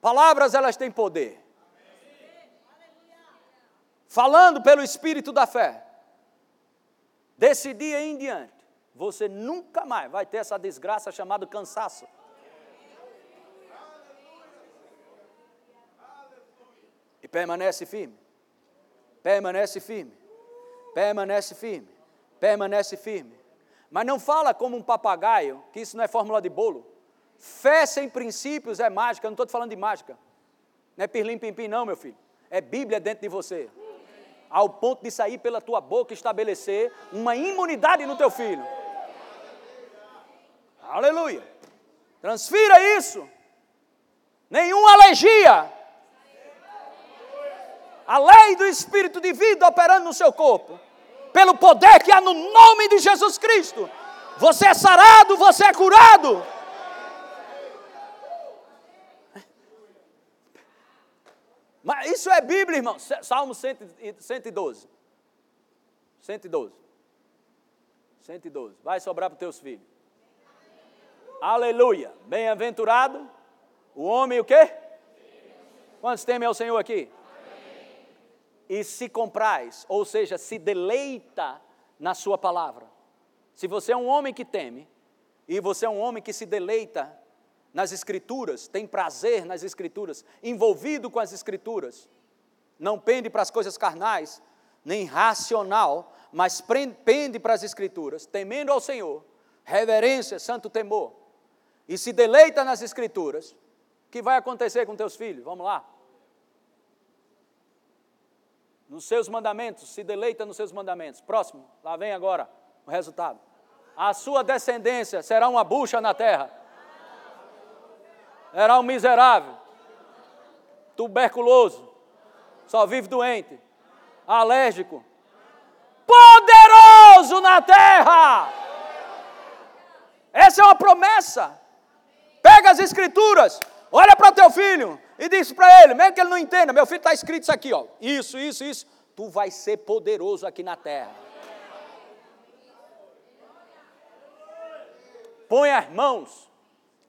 Palavras elas têm poder falando pelo Espírito da fé, desse dia em diante, você nunca mais vai ter essa desgraça chamada cansaço. E permanece firme, permanece firme, permanece firme, permanece firme. Mas não fala como um papagaio, que isso não é fórmula de bolo. Fé sem princípios é mágica, eu não estou falando de mágica. Não é pirlim pim pim, não, meu filho. É Bíblia dentro de você ao ponto de sair pela tua boca estabelecer uma imunidade no teu filho. Aleluia. Transfira isso. Nenhuma alergia. A lei do Espírito de vida operando no seu corpo. Pelo poder que há no nome de Jesus Cristo. Você é sarado, você é curado. Mas isso é Bíblia, irmão. Salmo 112. 112. 112. Vai sobrar para os teus filhos. Aleluia. Bem-aventurado o homem o quê? Quantos temem ao Senhor aqui? E se comprais, ou seja, se deleita na sua palavra. Se você é um homem que teme, e você é um homem que se deleita nas Escrituras, tem prazer nas Escrituras, envolvido com as Escrituras, não pende para as coisas carnais, nem racional, mas pende para as Escrituras, temendo ao Senhor, reverência, santo temor, e se deleita nas Escrituras, o que vai acontecer com teus filhos? Vamos lá. Nos seus mandamentos, se deleita nos seus mandamentos. Próximo, lá vem agora o resultado. A sua descendência será uma bucha na terra era um miserável, tuberculoso, só vive doente, alérgico, poderoso na terra. Essa é uma promessa. Pega as escrituras, olha para teu filho e diz para ele, mesmo que ele não entenda, meu filho está escrito isso aqui, ó. Isso, isso, isso. Tu vai ser poderoso aqui na terra. Põe as mãos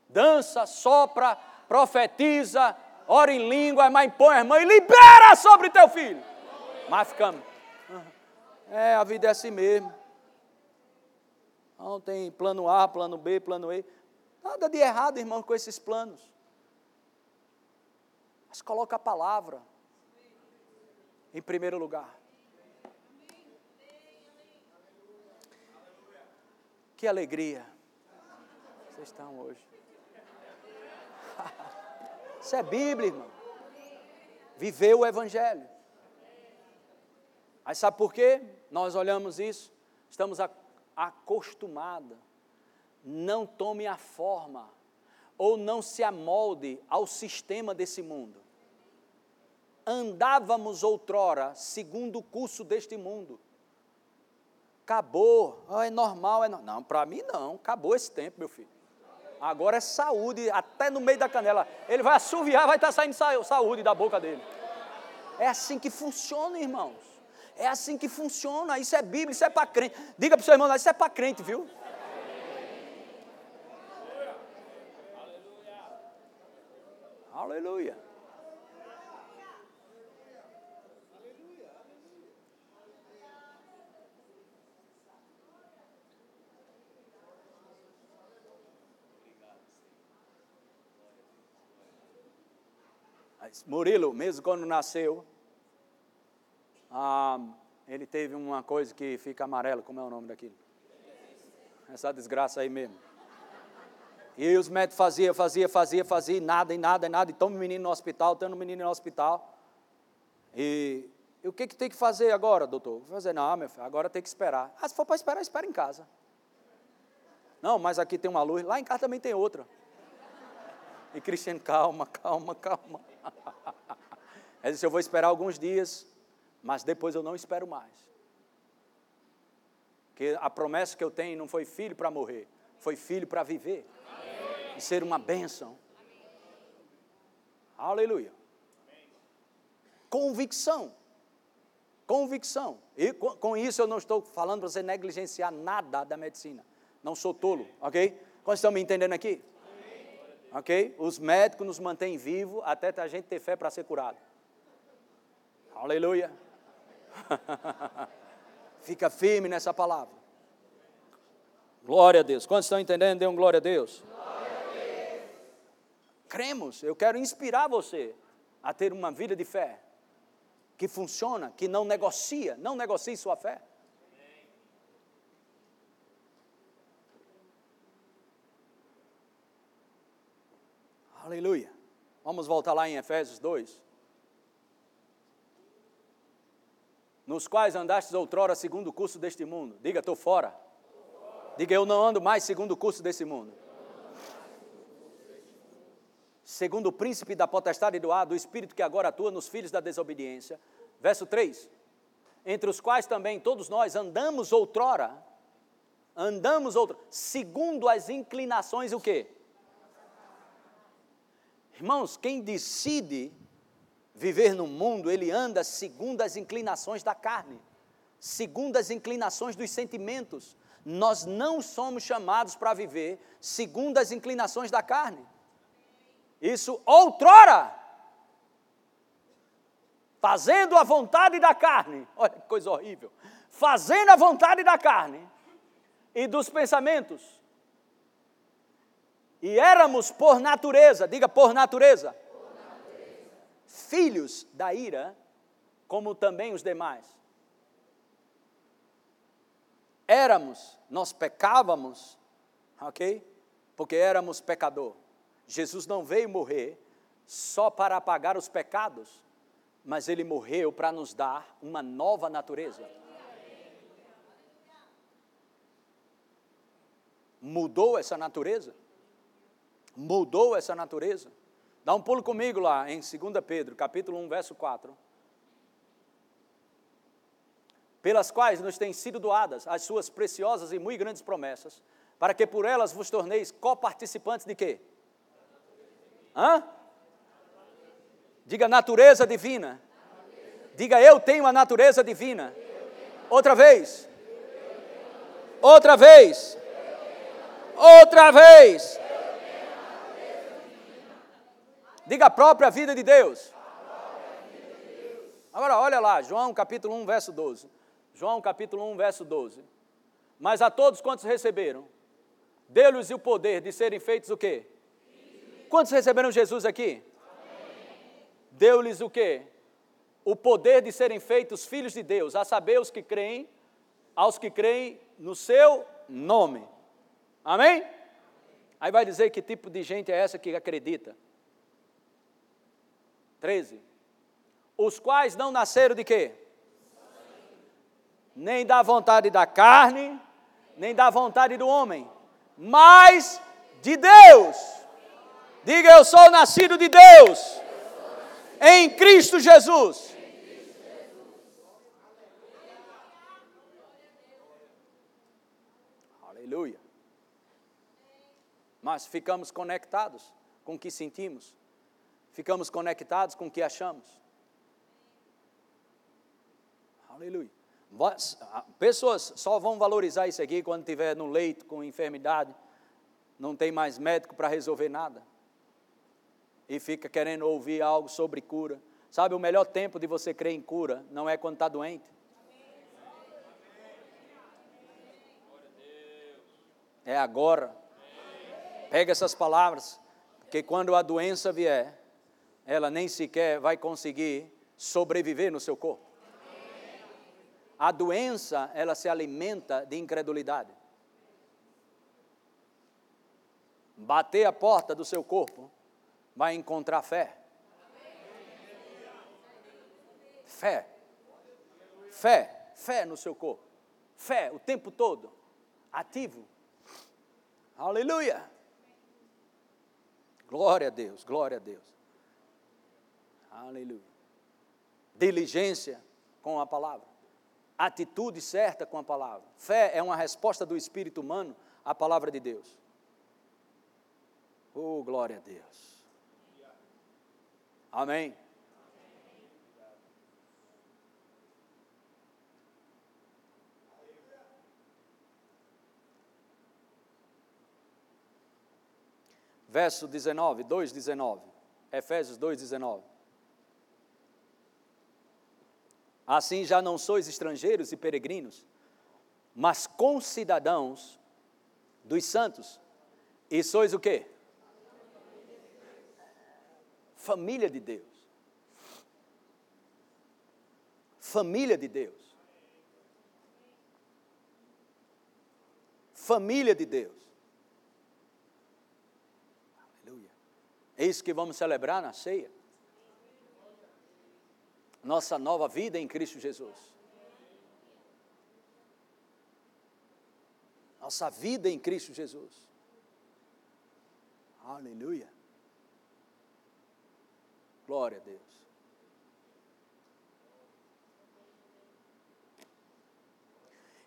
dança, sopra, profetiza, ora em língua, mas impõe as mãos e libera sobre teu filho. Mas ficamos. É, a vida é assim mesmo. Não tem plano A, plano B, plano E. Nada de errado, irmão, com esses planos. Mas coloca a palavra em primeiro lugar. Que alegria vocês estão hoje. Isso é Bíblia, irmão. Viveu o Evangelho. Aí sabe por quê? Nós olhamos isso, estamos acostumados. Não tome a forma, ou não se amolde ao sistema desse mundo. Andávamos outrora segundo o curso deste mundo. Acabou, oh, é normal, é no... não. para mim não, acabou esse tempo, meu filho. Agora é saúde, até no meio da canela. Ele vai assoviar, vai estar saindo saúde da boca dele. É assim que funciona, irmãos. É assim que funciona. Isso é Bíblia, isso é para crente. Diga para o seu irmão, isso é para crente, viu? Aleluia. Murilo, mesmo quando nasceu, ah, ele teve uma coisa que fica amarelo, como é o nome daquilo? Essa desgraça aí mesmo. E os médicos faziam, faziam, faziam, faziam, nada, e nada, e nada, e toma o menino no hospital, tendo o menino no hospital. E, e, o que, que tem que fazer agora, doutor? Vou fazer, não, meu filho, agora tem que esperar. Ah, se for para esperar, espera em casa. Não, mas aqui tem uma luz, lá em casa também tem outra. E Cristiano, calma, calma, calma. Ele disse: Eu vou esperar alguns dias, mas depois eu não espero mais. Porque a promessa que eu tenho não foi filho para morrer, foi filho para viver Amém. e ser uma bênção. Amém. Aleluia. Amém. Convicção. Convicção. E com isso eu não estou falando para você negligenciar nada da medicina. Não sou tolo, ok? Quantos estão me entendendo aqui? Ok? Os médicos nos mantêm vivos até a gente ter fé para ser curado. Aleluia. Fica firme nessa palavra. Glória a Deus. Quantos estão entendendo? Dê um glória a Deus. Glória a Deus. Cremos. Eu quero inspirar você a ter uma vida de fé que funciona, que não negocia. Não negocie sua fé. Aleluia. Vamos voltar lá em Efésios 2. Nos quais andastes outrora segundo o curso deste mundo. Diga, estou fora. Diga, eu não ando mais segundo o curso desse mundo. Segundo o príncipe da potestade do ar, do espírito que agora atua nos filhos da desobediência. Verso 3. Entre os quais também todos nós andamos outrora. Andamos outrora. Segundo as inclinações, o quê? Irmãos, quem decide viver no mundo, ele anda segundo as inclinações da carne, segundo as inclinações dos sentimentos. Nós não somos chamados para viver segundo as inclinações da carne. Isso outrora, fazendo a vontade da carne, olha que coisa horrível, fazendo a vontade da carne e dos pensamentos, e éramos por natureza, diga por natureza, por natureza, filhos da ira, como também os demais. Éramos, nós pecávamos, ok? Porque éramos pecador. Jesus não veio morrer só para apagar os pecados, mas ele morreu para nos dar uma nova natureza. Mudou essa natureza? Mudou essa natureza. Dá um pulo comigo lá em 2 Pedro, capítulo 1, verso 4. Pelas quais nos têm sido doadas as suas preciosas e muito grandes promessas, para que por elas vos torneis coparticipantes de quê? Hã? Diga natureza divina. Diga eu tenho a natureza divina. Outra vez. Outra vez. Outra vez. Diga a própria vida de Deus. Agora olha lá, João capítulo 1, verso 12. João capítulo 1, verso 12. Mas a todos quantos receberam, deu-lhes o poder de serem feitos o quê? Quantos receberam Jesus aqui? Deu-lhes o quê? O poder de serem feitos filhos de Deus, a saber os que creem, aos que creem no seu nome. Amém? Aí vai dizer que tipo de gente é essa que acredita. 13. Os quais não nasceram de quê? Nem da vontade da carne, nem da vontade do homem, mas de Deus. Diga eu sou nascido de Deus. Em Cristo Jesus. Aleluia. mas ficamos conectados com o que sentimos, ficamos conectados com o que achamos. Aleluia. Pessoas só vão valorizar isso aqui quando estiver no leito com enfermidade, não tem mais médico para resolver nada. E fica querendo ouvir algo sobre cura. Sabe, o melhor tempo de você crer em cura não é quando está doente. É agora. Pega essas palavras, porque quando a doença vier, ela nem sequer vai conseguir sobreviver no seu corpo. A doença, ela se alimenta de incredulidade. Bater a porta do seu corpo vai encontrar fé. Fé. Fé. Fé no seu corpo. Fé o tempo todo. Ativo. Aleluia. Glória a Deus, glória a Deus. Aleluia. Diligência com a palavra atitude certa com a palavra. Fé é uma resposta do espírito humano à palavra de Deus. Oh, glória a Deus. Amém. Verso 19, 2,19. Efésios 2,19. Assim já não sois estrangeiros e peregrinos, mas concidadãos dos santos. E sois o quê? Família de Deus. Família de Deus. Família de Deus. Aleluia. É isso que vamos celebrar na ceia nossa nova vida em Cristo Jesus. Nossa vida em Cristo Jesus. Aleluia. Glória a Deus.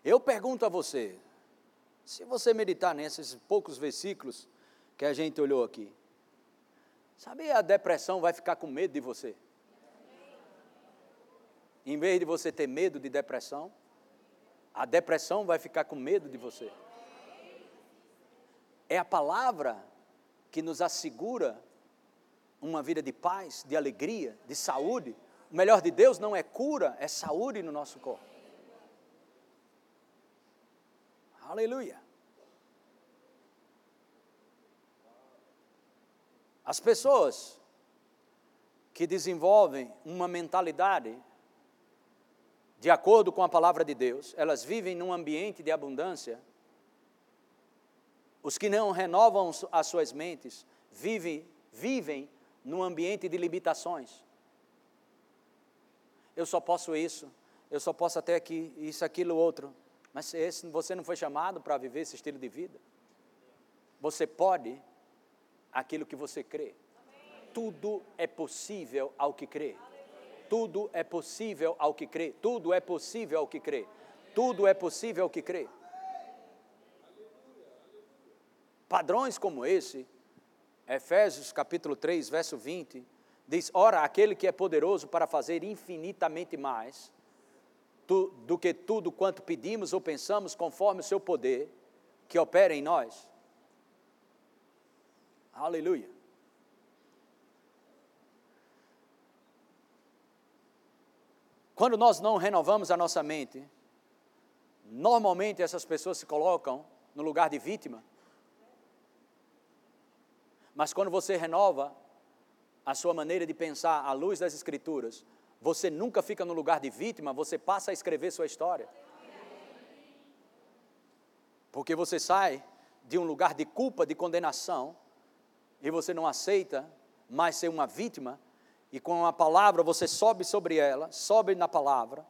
Eu pergunto a você, se você meditar nesses poucos versículos que a gente olhou aqui, sabia a depressão vai ficar com medo de você? Em vez de você ter medo de depressão, a depressão vai ficar com medo de você. É a palavra que nos assegura uma vida de paz, de alegria, de saúde. O melhor de Deus não é cura, é saúde no nosso corpo. Aleluia. As pessoas que desenvolvem uma mentalidade de acordo com a palavra de Deus, elas vivem num ambiente de abundância. Os que não renovam as suas mentes vivem, vivem num ambiente de limitações. Eu só posso isso, eu só posso até aqui, isso, aquilo, outro. Mas esse, você não foi chamado para viver esse estilo de vida. Você pode aquilo que você crê. Tudo é possível ao que crê. Tudo é possível ao que crê. Tudo é possível ao que crê. Tudo é possível ao que crê. Padrões como esse, Efésios capítulo 3, verso 20, diz: Ora, aquele que é poderoso para fazer infinitamente mais do que tudo quanto pedimos ou pensamos, conforme o seu poder que opera em nós. Aleluia. Quando nós não renovamos a nossa mente, normalmente essas pessoas se colocam no lugar de vítima. Mas quando você renova a sua maneira de pensar à luz das Escrituras, você nunca fica no lugar de vítima, você passa a escrever sua história. Porque você sai de um lugar de culpa, de condenação, e você não aceita mais ser uma vítima, e com a palavra você sobe sobre ela, sobe na palavra,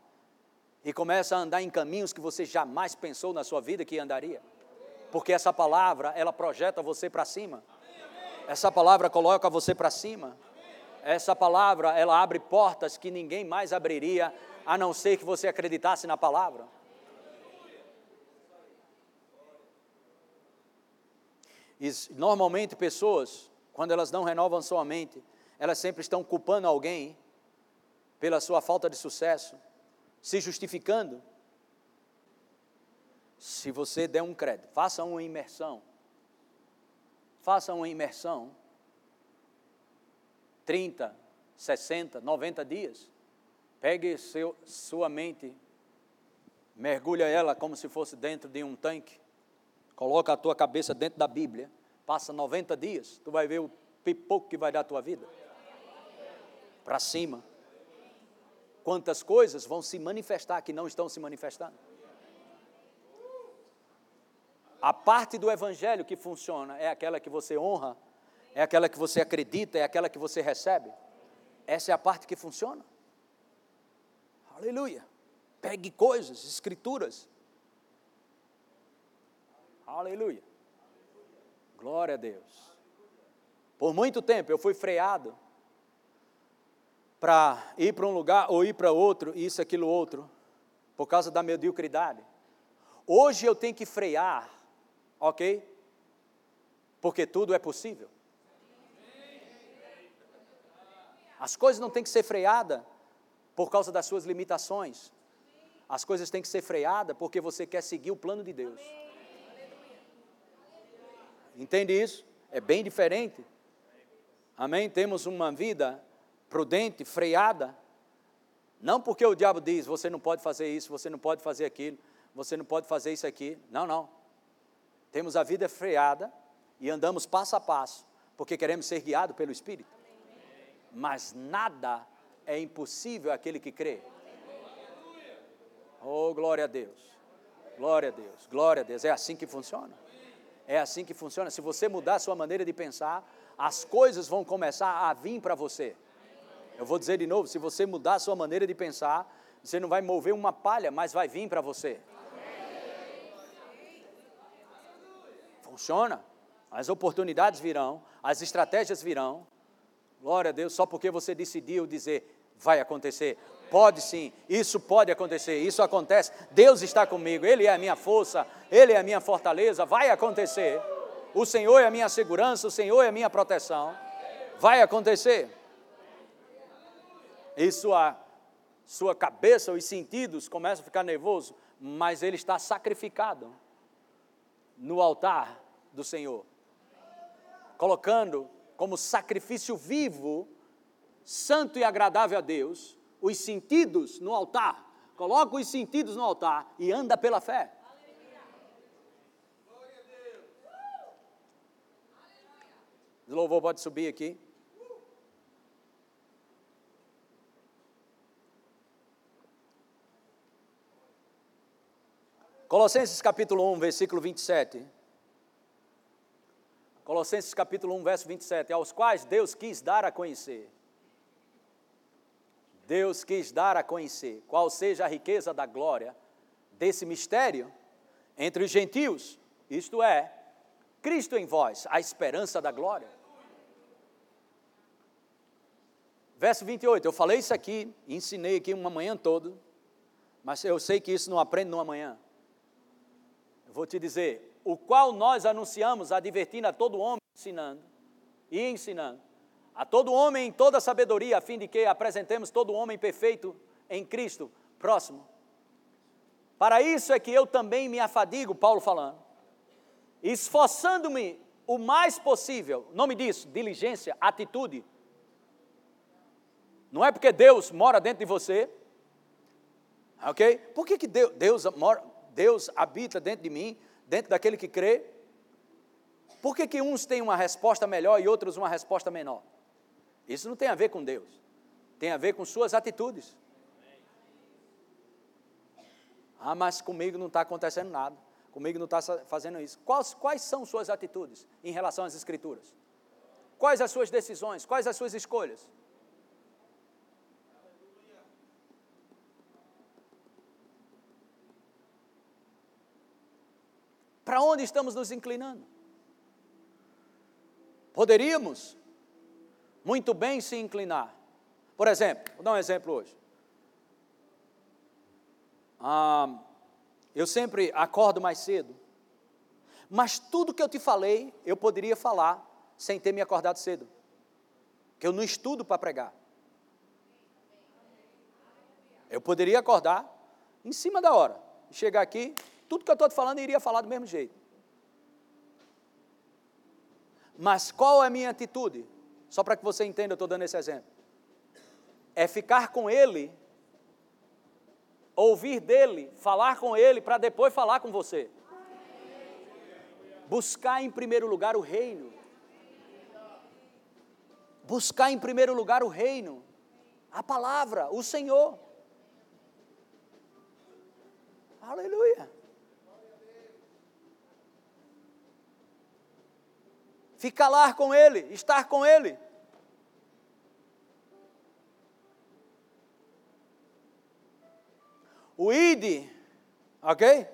e começa a andar em caminhos que você jamais pensou na sua vida que andaria. Porque essa palavra, ela projeta você para cima. Essa palavra coloca você para cima. Essa palavra, ela abre portas que ninguém mais abriria, a não ser que você acreditasse na palavra. E normalmente pessoas, quando elas não renovam sua mente, elas sempre estão culpando alguém pela sua falta de sucesso, se justificando. Se você der um crédito, faça uma imersão. Faça uma imersão. 30, 60, 90 dias. Pegue seu, sua mente, mergulha ela como se fosse dentro de um tanque. Coloca a tua cabeça dentro da Bíblia. Passa 90 dias, tu vai ver o pipoco que vai dar a tua vida. Para cima quantas coisas vão se manifestar que não estão se manifestando. A parte do evangelho que funciona é aquela que você honra, é aquela que você acredita, é aquela que você recebe. Essa é a parte que funciona. Aleluia. Pegue coisas, escrituras. Aleluia. Glória a Deus. Por muito tempo eu fui freado para ir para um lugar ou ir para outro, isso, aquilo, outro, por causa da mediocridade. Hoje eu tenho que frear, ok? Porque tudo é possível. As coisas não têm que ser freadas por causa das suas limitações. As coisas têm que ser freadas porque você quer seguir o plano de Deus. Entende isso? É bem diferente. Amém? Temos uma vida prudente, freada. Não porque o diabo diz, você não pode fazer isso, você não pode fazer aquilo, você não pode fazer isso aqui. Não, não. Temos a vida freada e andamos passo a passo, porque queremos ser guiados pelo Espírito. Mas nada é impossível àquele que crê. Oh, glória a Deus. Glória a Deus. Glória a Deus. É assim que funciona. É assim que funciona. Se você mudar a sua maneira de pensar, as coisas vão começar a vir para você. Eu vou dizer de novo: se você mudar a sua maneira de pensar, você não vai mover uma palha, mas vai vir para você. Funciona. As oportunidades virão, as estratégias virão. Glória a Deus, só porque você decidiu dizer, vai acontecer. Pode sim, isso pode acontecer, isso acontece. Deus está comigo, Ele é a minha força, Ele é a minha fortaleza, vai acontecer. O Senhor é a minha segurança, o Senhor é a minha proteção. Vai acontecer e sua, sua cabeça, os sentidos começam a ficar nervoso, mas ele está sacrificado no altar do Senhor, colocando como sacrifício vivo, santo e agradável a Deus, os sentidos no altar. Coloca os sentidos no altar e anda pela fé. O louvor pode subir aqui. Colossenses capítulo 1, versículo 27. Colossenses capítulo 1, verso 27, aos quais Deus quis dar a conhecer. Deus quis dar a conhecer qual seja a riqueza da glória desse mistério entre os gentios, isto é, Cristo em vós, a esperança da glória. Verso 28, eu falei isso aqui, ensinei aqui uma manhã toda, mas eu sei que isso não aprende numa manhã vou te dizer, o qual nós anunciamos, advertindo a todo homem, ensinando e ensinando, a todo homem em toda sabedoria, a fim de que apresentemos todo homem perfeito em Cristo, próximo. Para isso é que eu também me afadigo, Paulo falando, esforçando-me o mais possível, nome disso, diligência, atitude. Não é porque Deus mora dentro de você, ok? Por que, que Deus, Deus mora, Deus habita dentro de mim, dentro daquele que crê. Por que, que uns têm uma resposta melhor e outros uma resposta menor? Isso não tem a ver com Deus, tem a ver com suas atitudes. Ah, mas comigo não está acontecendo nada, comigo não está fazendo isso. Quais, quais são suas atitudes em relação às Escrituras? Quais as suas decisões? Quais as suas escolhas? Para onde estamos nos inclinando? Poderíamos muito bem se inclinar. Por exemplo, vou dar um exemplo hoje. Ah, eu sempre acordo mais cedo, Mas tudo que eu te falei, eu poderia falar sem ter me acordado cedo. Que eu não estudo para pregar. Eu poderia acordar em cima da hora, chegar aqui, tudo que eu estou te falando iria falar do mesmo jeito. Mas qual é a minha atitude? Só para que você entenda, eu estou dando esse exemplo. É ficar com ele, ouvir dele, falar com ele, para depois falar com você. Buscar em primeiro lugar o reino. Buscar em primeiro lugar o reino, a palavra, o Senhor. Aleluia. Ficar lá com Ele, estar com Ele. O id, ok?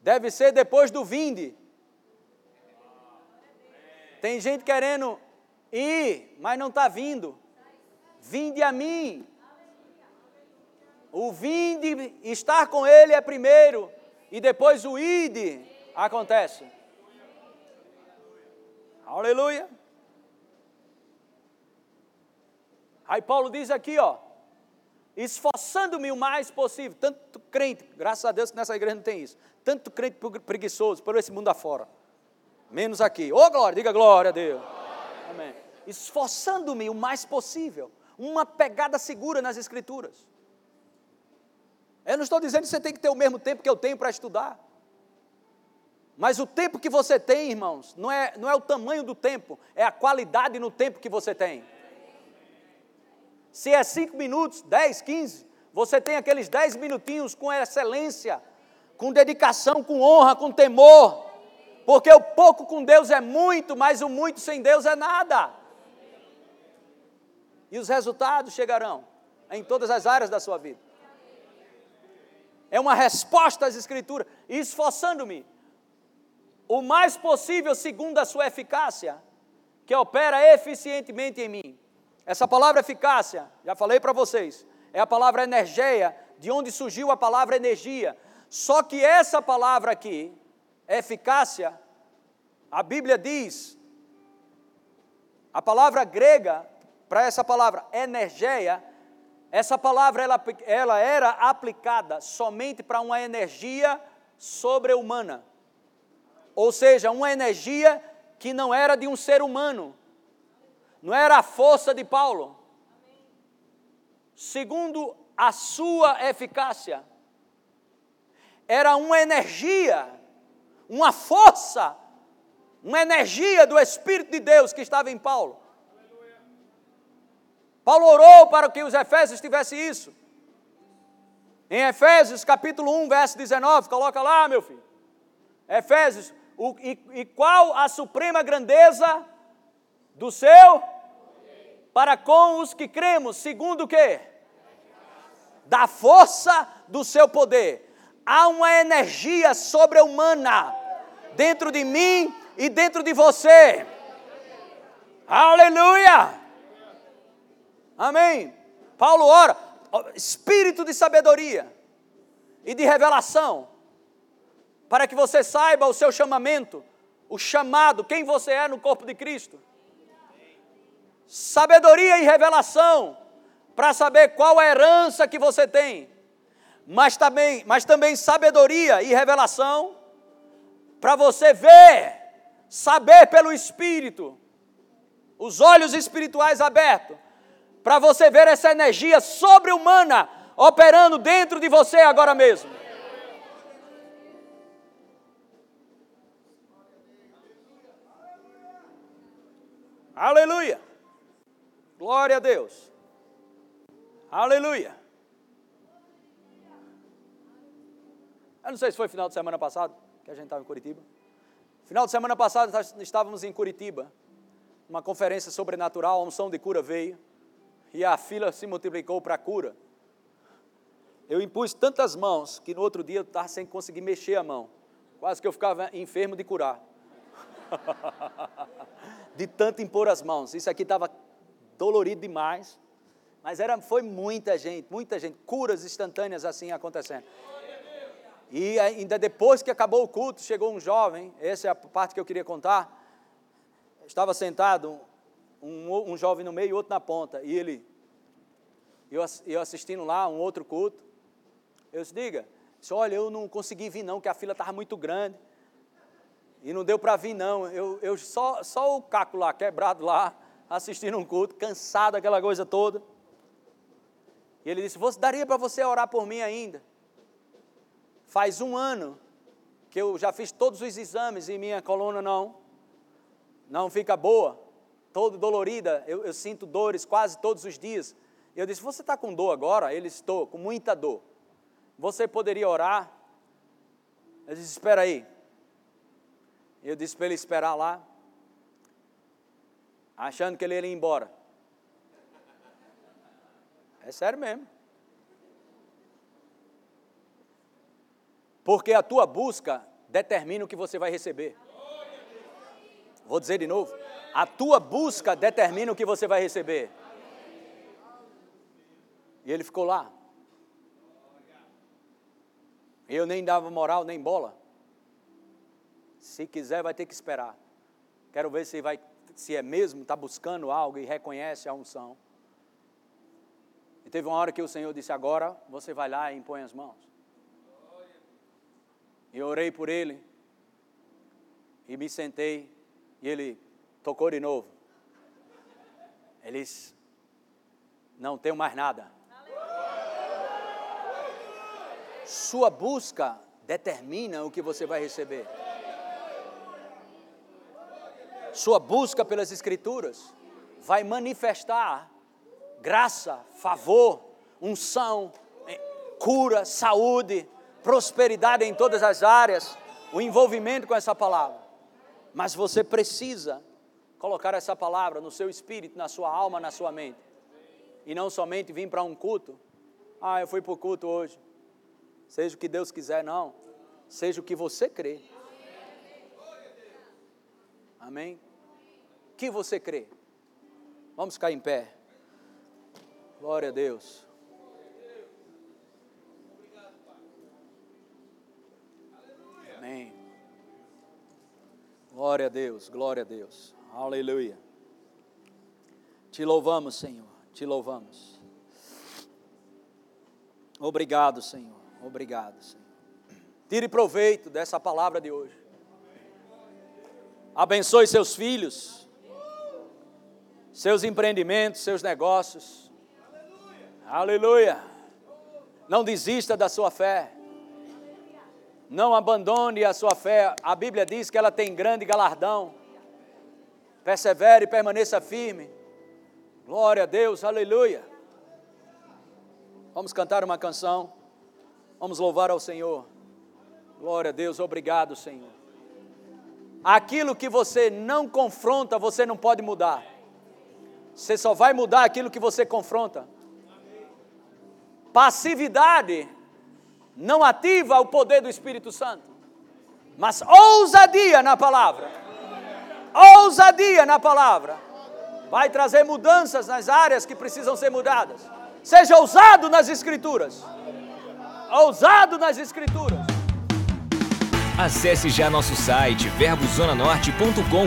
Deve ser depois do vinde. Tem gente querendo ir, mas não está vindo. Vinde a mim. O vinde, estar com Ele é primeiro, e depois o ide acontece. Aleluia. Aí Paulo diz aqui, ó, esforçando-me o mais possível, tanto crente, graças a Deus que nessa igreja não tem isso, tanto crente preguiçoso por esse mundo afora, menos aqui. Ô oh, glória, diga glória a Deus. Glória. Amém. Esforçando-me o mais possível, uma pegada segura nas escrituras. Eu não estou dizendo que você tem que ter o mesmo tempo que eu tenho para estudar. Mas o tempo que você tem, irmãos, não é, não é o tamanho do tempo, é a qualidade no tempo que você tem. Se é cinco minutos, dez, quinze, você tem aqueles dez minutinhos com excelência, com dedicação, com honra, com temor. Porque o pouco com Deus é muito, mas o muito sem Deus é nada. E os resultados chegarão em todas as áreas da sua vida. É uma resposta às Escrituras, esforçando-me o mais possível segundo a sua eficácia, que opera eficientemente em mim. Essa palavra eficácia, já falei para vocês, é a palavra energia, de onde surgiu a palavra energia. Só que essa palavra aqui, eficácia, a Bíblia diz, a palavra grega para essa palavra energia, essa palavra ela, ela era aplicada somente para uma energia sobre-humana ou seja, uma energia que não era de um ser humano, não era a força de Paulo. Segundo a sua eficácia, era uma energia, uma força, uma energia do Espírito de Deus que estava em Paulo. Paulo orou para que os Efésios tivessem isso. Em Efésios capítulo 1, verso 19, coloca lá, meu filho. Efésios, o, e, e qual a suprema grandeza do seu? Para com os que cremos, segundo o quê? Da força do seu poder. Há uma energia sobre-humana dentro de mim e dentro de você. Aleluia! Amém. Paulo ora, espírito de sabedoria e de revelação para que você saiba o seu chamamento, o chamado, quem você é no corpo de Cristo. Sabedoria e revelação, para saber qual a herança que você tem, mas também, mas também sabedoria e revelação, para você ver, saber pelo Espírito, os olhos espirituais abertos, para você ver essa energia sobre-humana operando dentro de você agora mesmo. Aleluia! Glória a Deus! Aleluia! Eu não sei se foi final de semana passado que a gente estava em Curitiba. Final de semana passado estávamos em Curitiba, uma conferência sobrenatural, a unção de cura veio e a fila se multiplicou para a cura. Eu impus tantas mãos que no outro dia eu estava sem conseguir mexer a mão. Quase que eu ficava enfermo de curar. de tanto impor as mãos. Isso aqui estava dolorido demais. Mas era, foi muita gente, muita gente, curas instantâneas assim acontecendo. E ainda depois que acabou o culto, chegou um jovem, essa é a parte que eu queria contar. Estava sentado um, um jovem no meio e outro na ponta. E ele, eu, eu assistindo lá um outro culto, eu disse, diga, disse, olha, eu não consegui vir não, que a fila estava muito grande. E não deu para vir não. Eu, eu só, só o caco lá, quebrado lá, assistindo um culto, cansado daquela coisa toda. E ele disse, daria para você orar por mim ainda? Faz um ano que eu já fiz todos os exames e minha coluna não, não fica boa, todo dolorida, eu, eu sinto dores quase todos os dias. Eu disse, você está com dor agora? Ele estou com muita dor. Você poderia orar? Ele disse, espera aí. Eu disse para ele esperar lá, achando que ele ia embora. É sério mesmo. Porque a tua busca determina o que você vai receber. Vou dizer de novo. A tua busca determina o que você vai receber. E ele ficou lá. Eu nem dava moral, nem bola. Se quiser, vai ter que esperar. Quero ver se vai, se é mesmo, está buscando algo e reconhece a unção. E teve uma hora que o Senhor disse: Agora você vai lá e impõe as mãos. Eu orei por ele e me sentei e ele tocou de novo. Ele disse: Não tenho mais nada. Sua busca determina o que você vai receber. Sua busca pelas Escrituras vai manifestar graça, favor, unção, eh, cura, saúde, prosperidade em todas as áreas, o envolvimento com essa palavra. Mas você precisa colocar essa palavra no seu espírito, na sua alma, na sua mente. E não somente vir para um culto. Ah, eu fui para o culto hoje. Seja o que Deus quiser, não. Seja o que você crê. Amém? Que você crê? Vamos ficar em pé. Glória a Deus. Amém. Glória a Deus, glória a Deus. Aleluia. Te louvamos, Senhor. Te louvamos. Obrigado, Senhor. Obrigado, Senhor. Tire proveito dessa palavra de hoje. Abençoe seus filhos, seus empreendimentos, seus negócios. Aleluia. Não desista da sua fé. Não abandone a sua fé. A Bíblia diz que ela tem grande galardão. Persevere e permaneça firme. Glória a Deus, aleluia. Vamos cantar uma canção. Vamos louvar ao Senhor. Glória a Deus, obrigado, Senhor. Aquilo que você não confronta, você não pode mudar. Você só vai mudar aquilo que você confronta. Passividade não ativa o poder do Espírito Santo, mas ousadia na palavra. Ousadia na palavra vai trazer mudanças nas áreas que precisam ser mudadas. Seja ousado nas Escrituras. Ousado nas Escrituras. Acesse já nosso site verbozonanorte.com,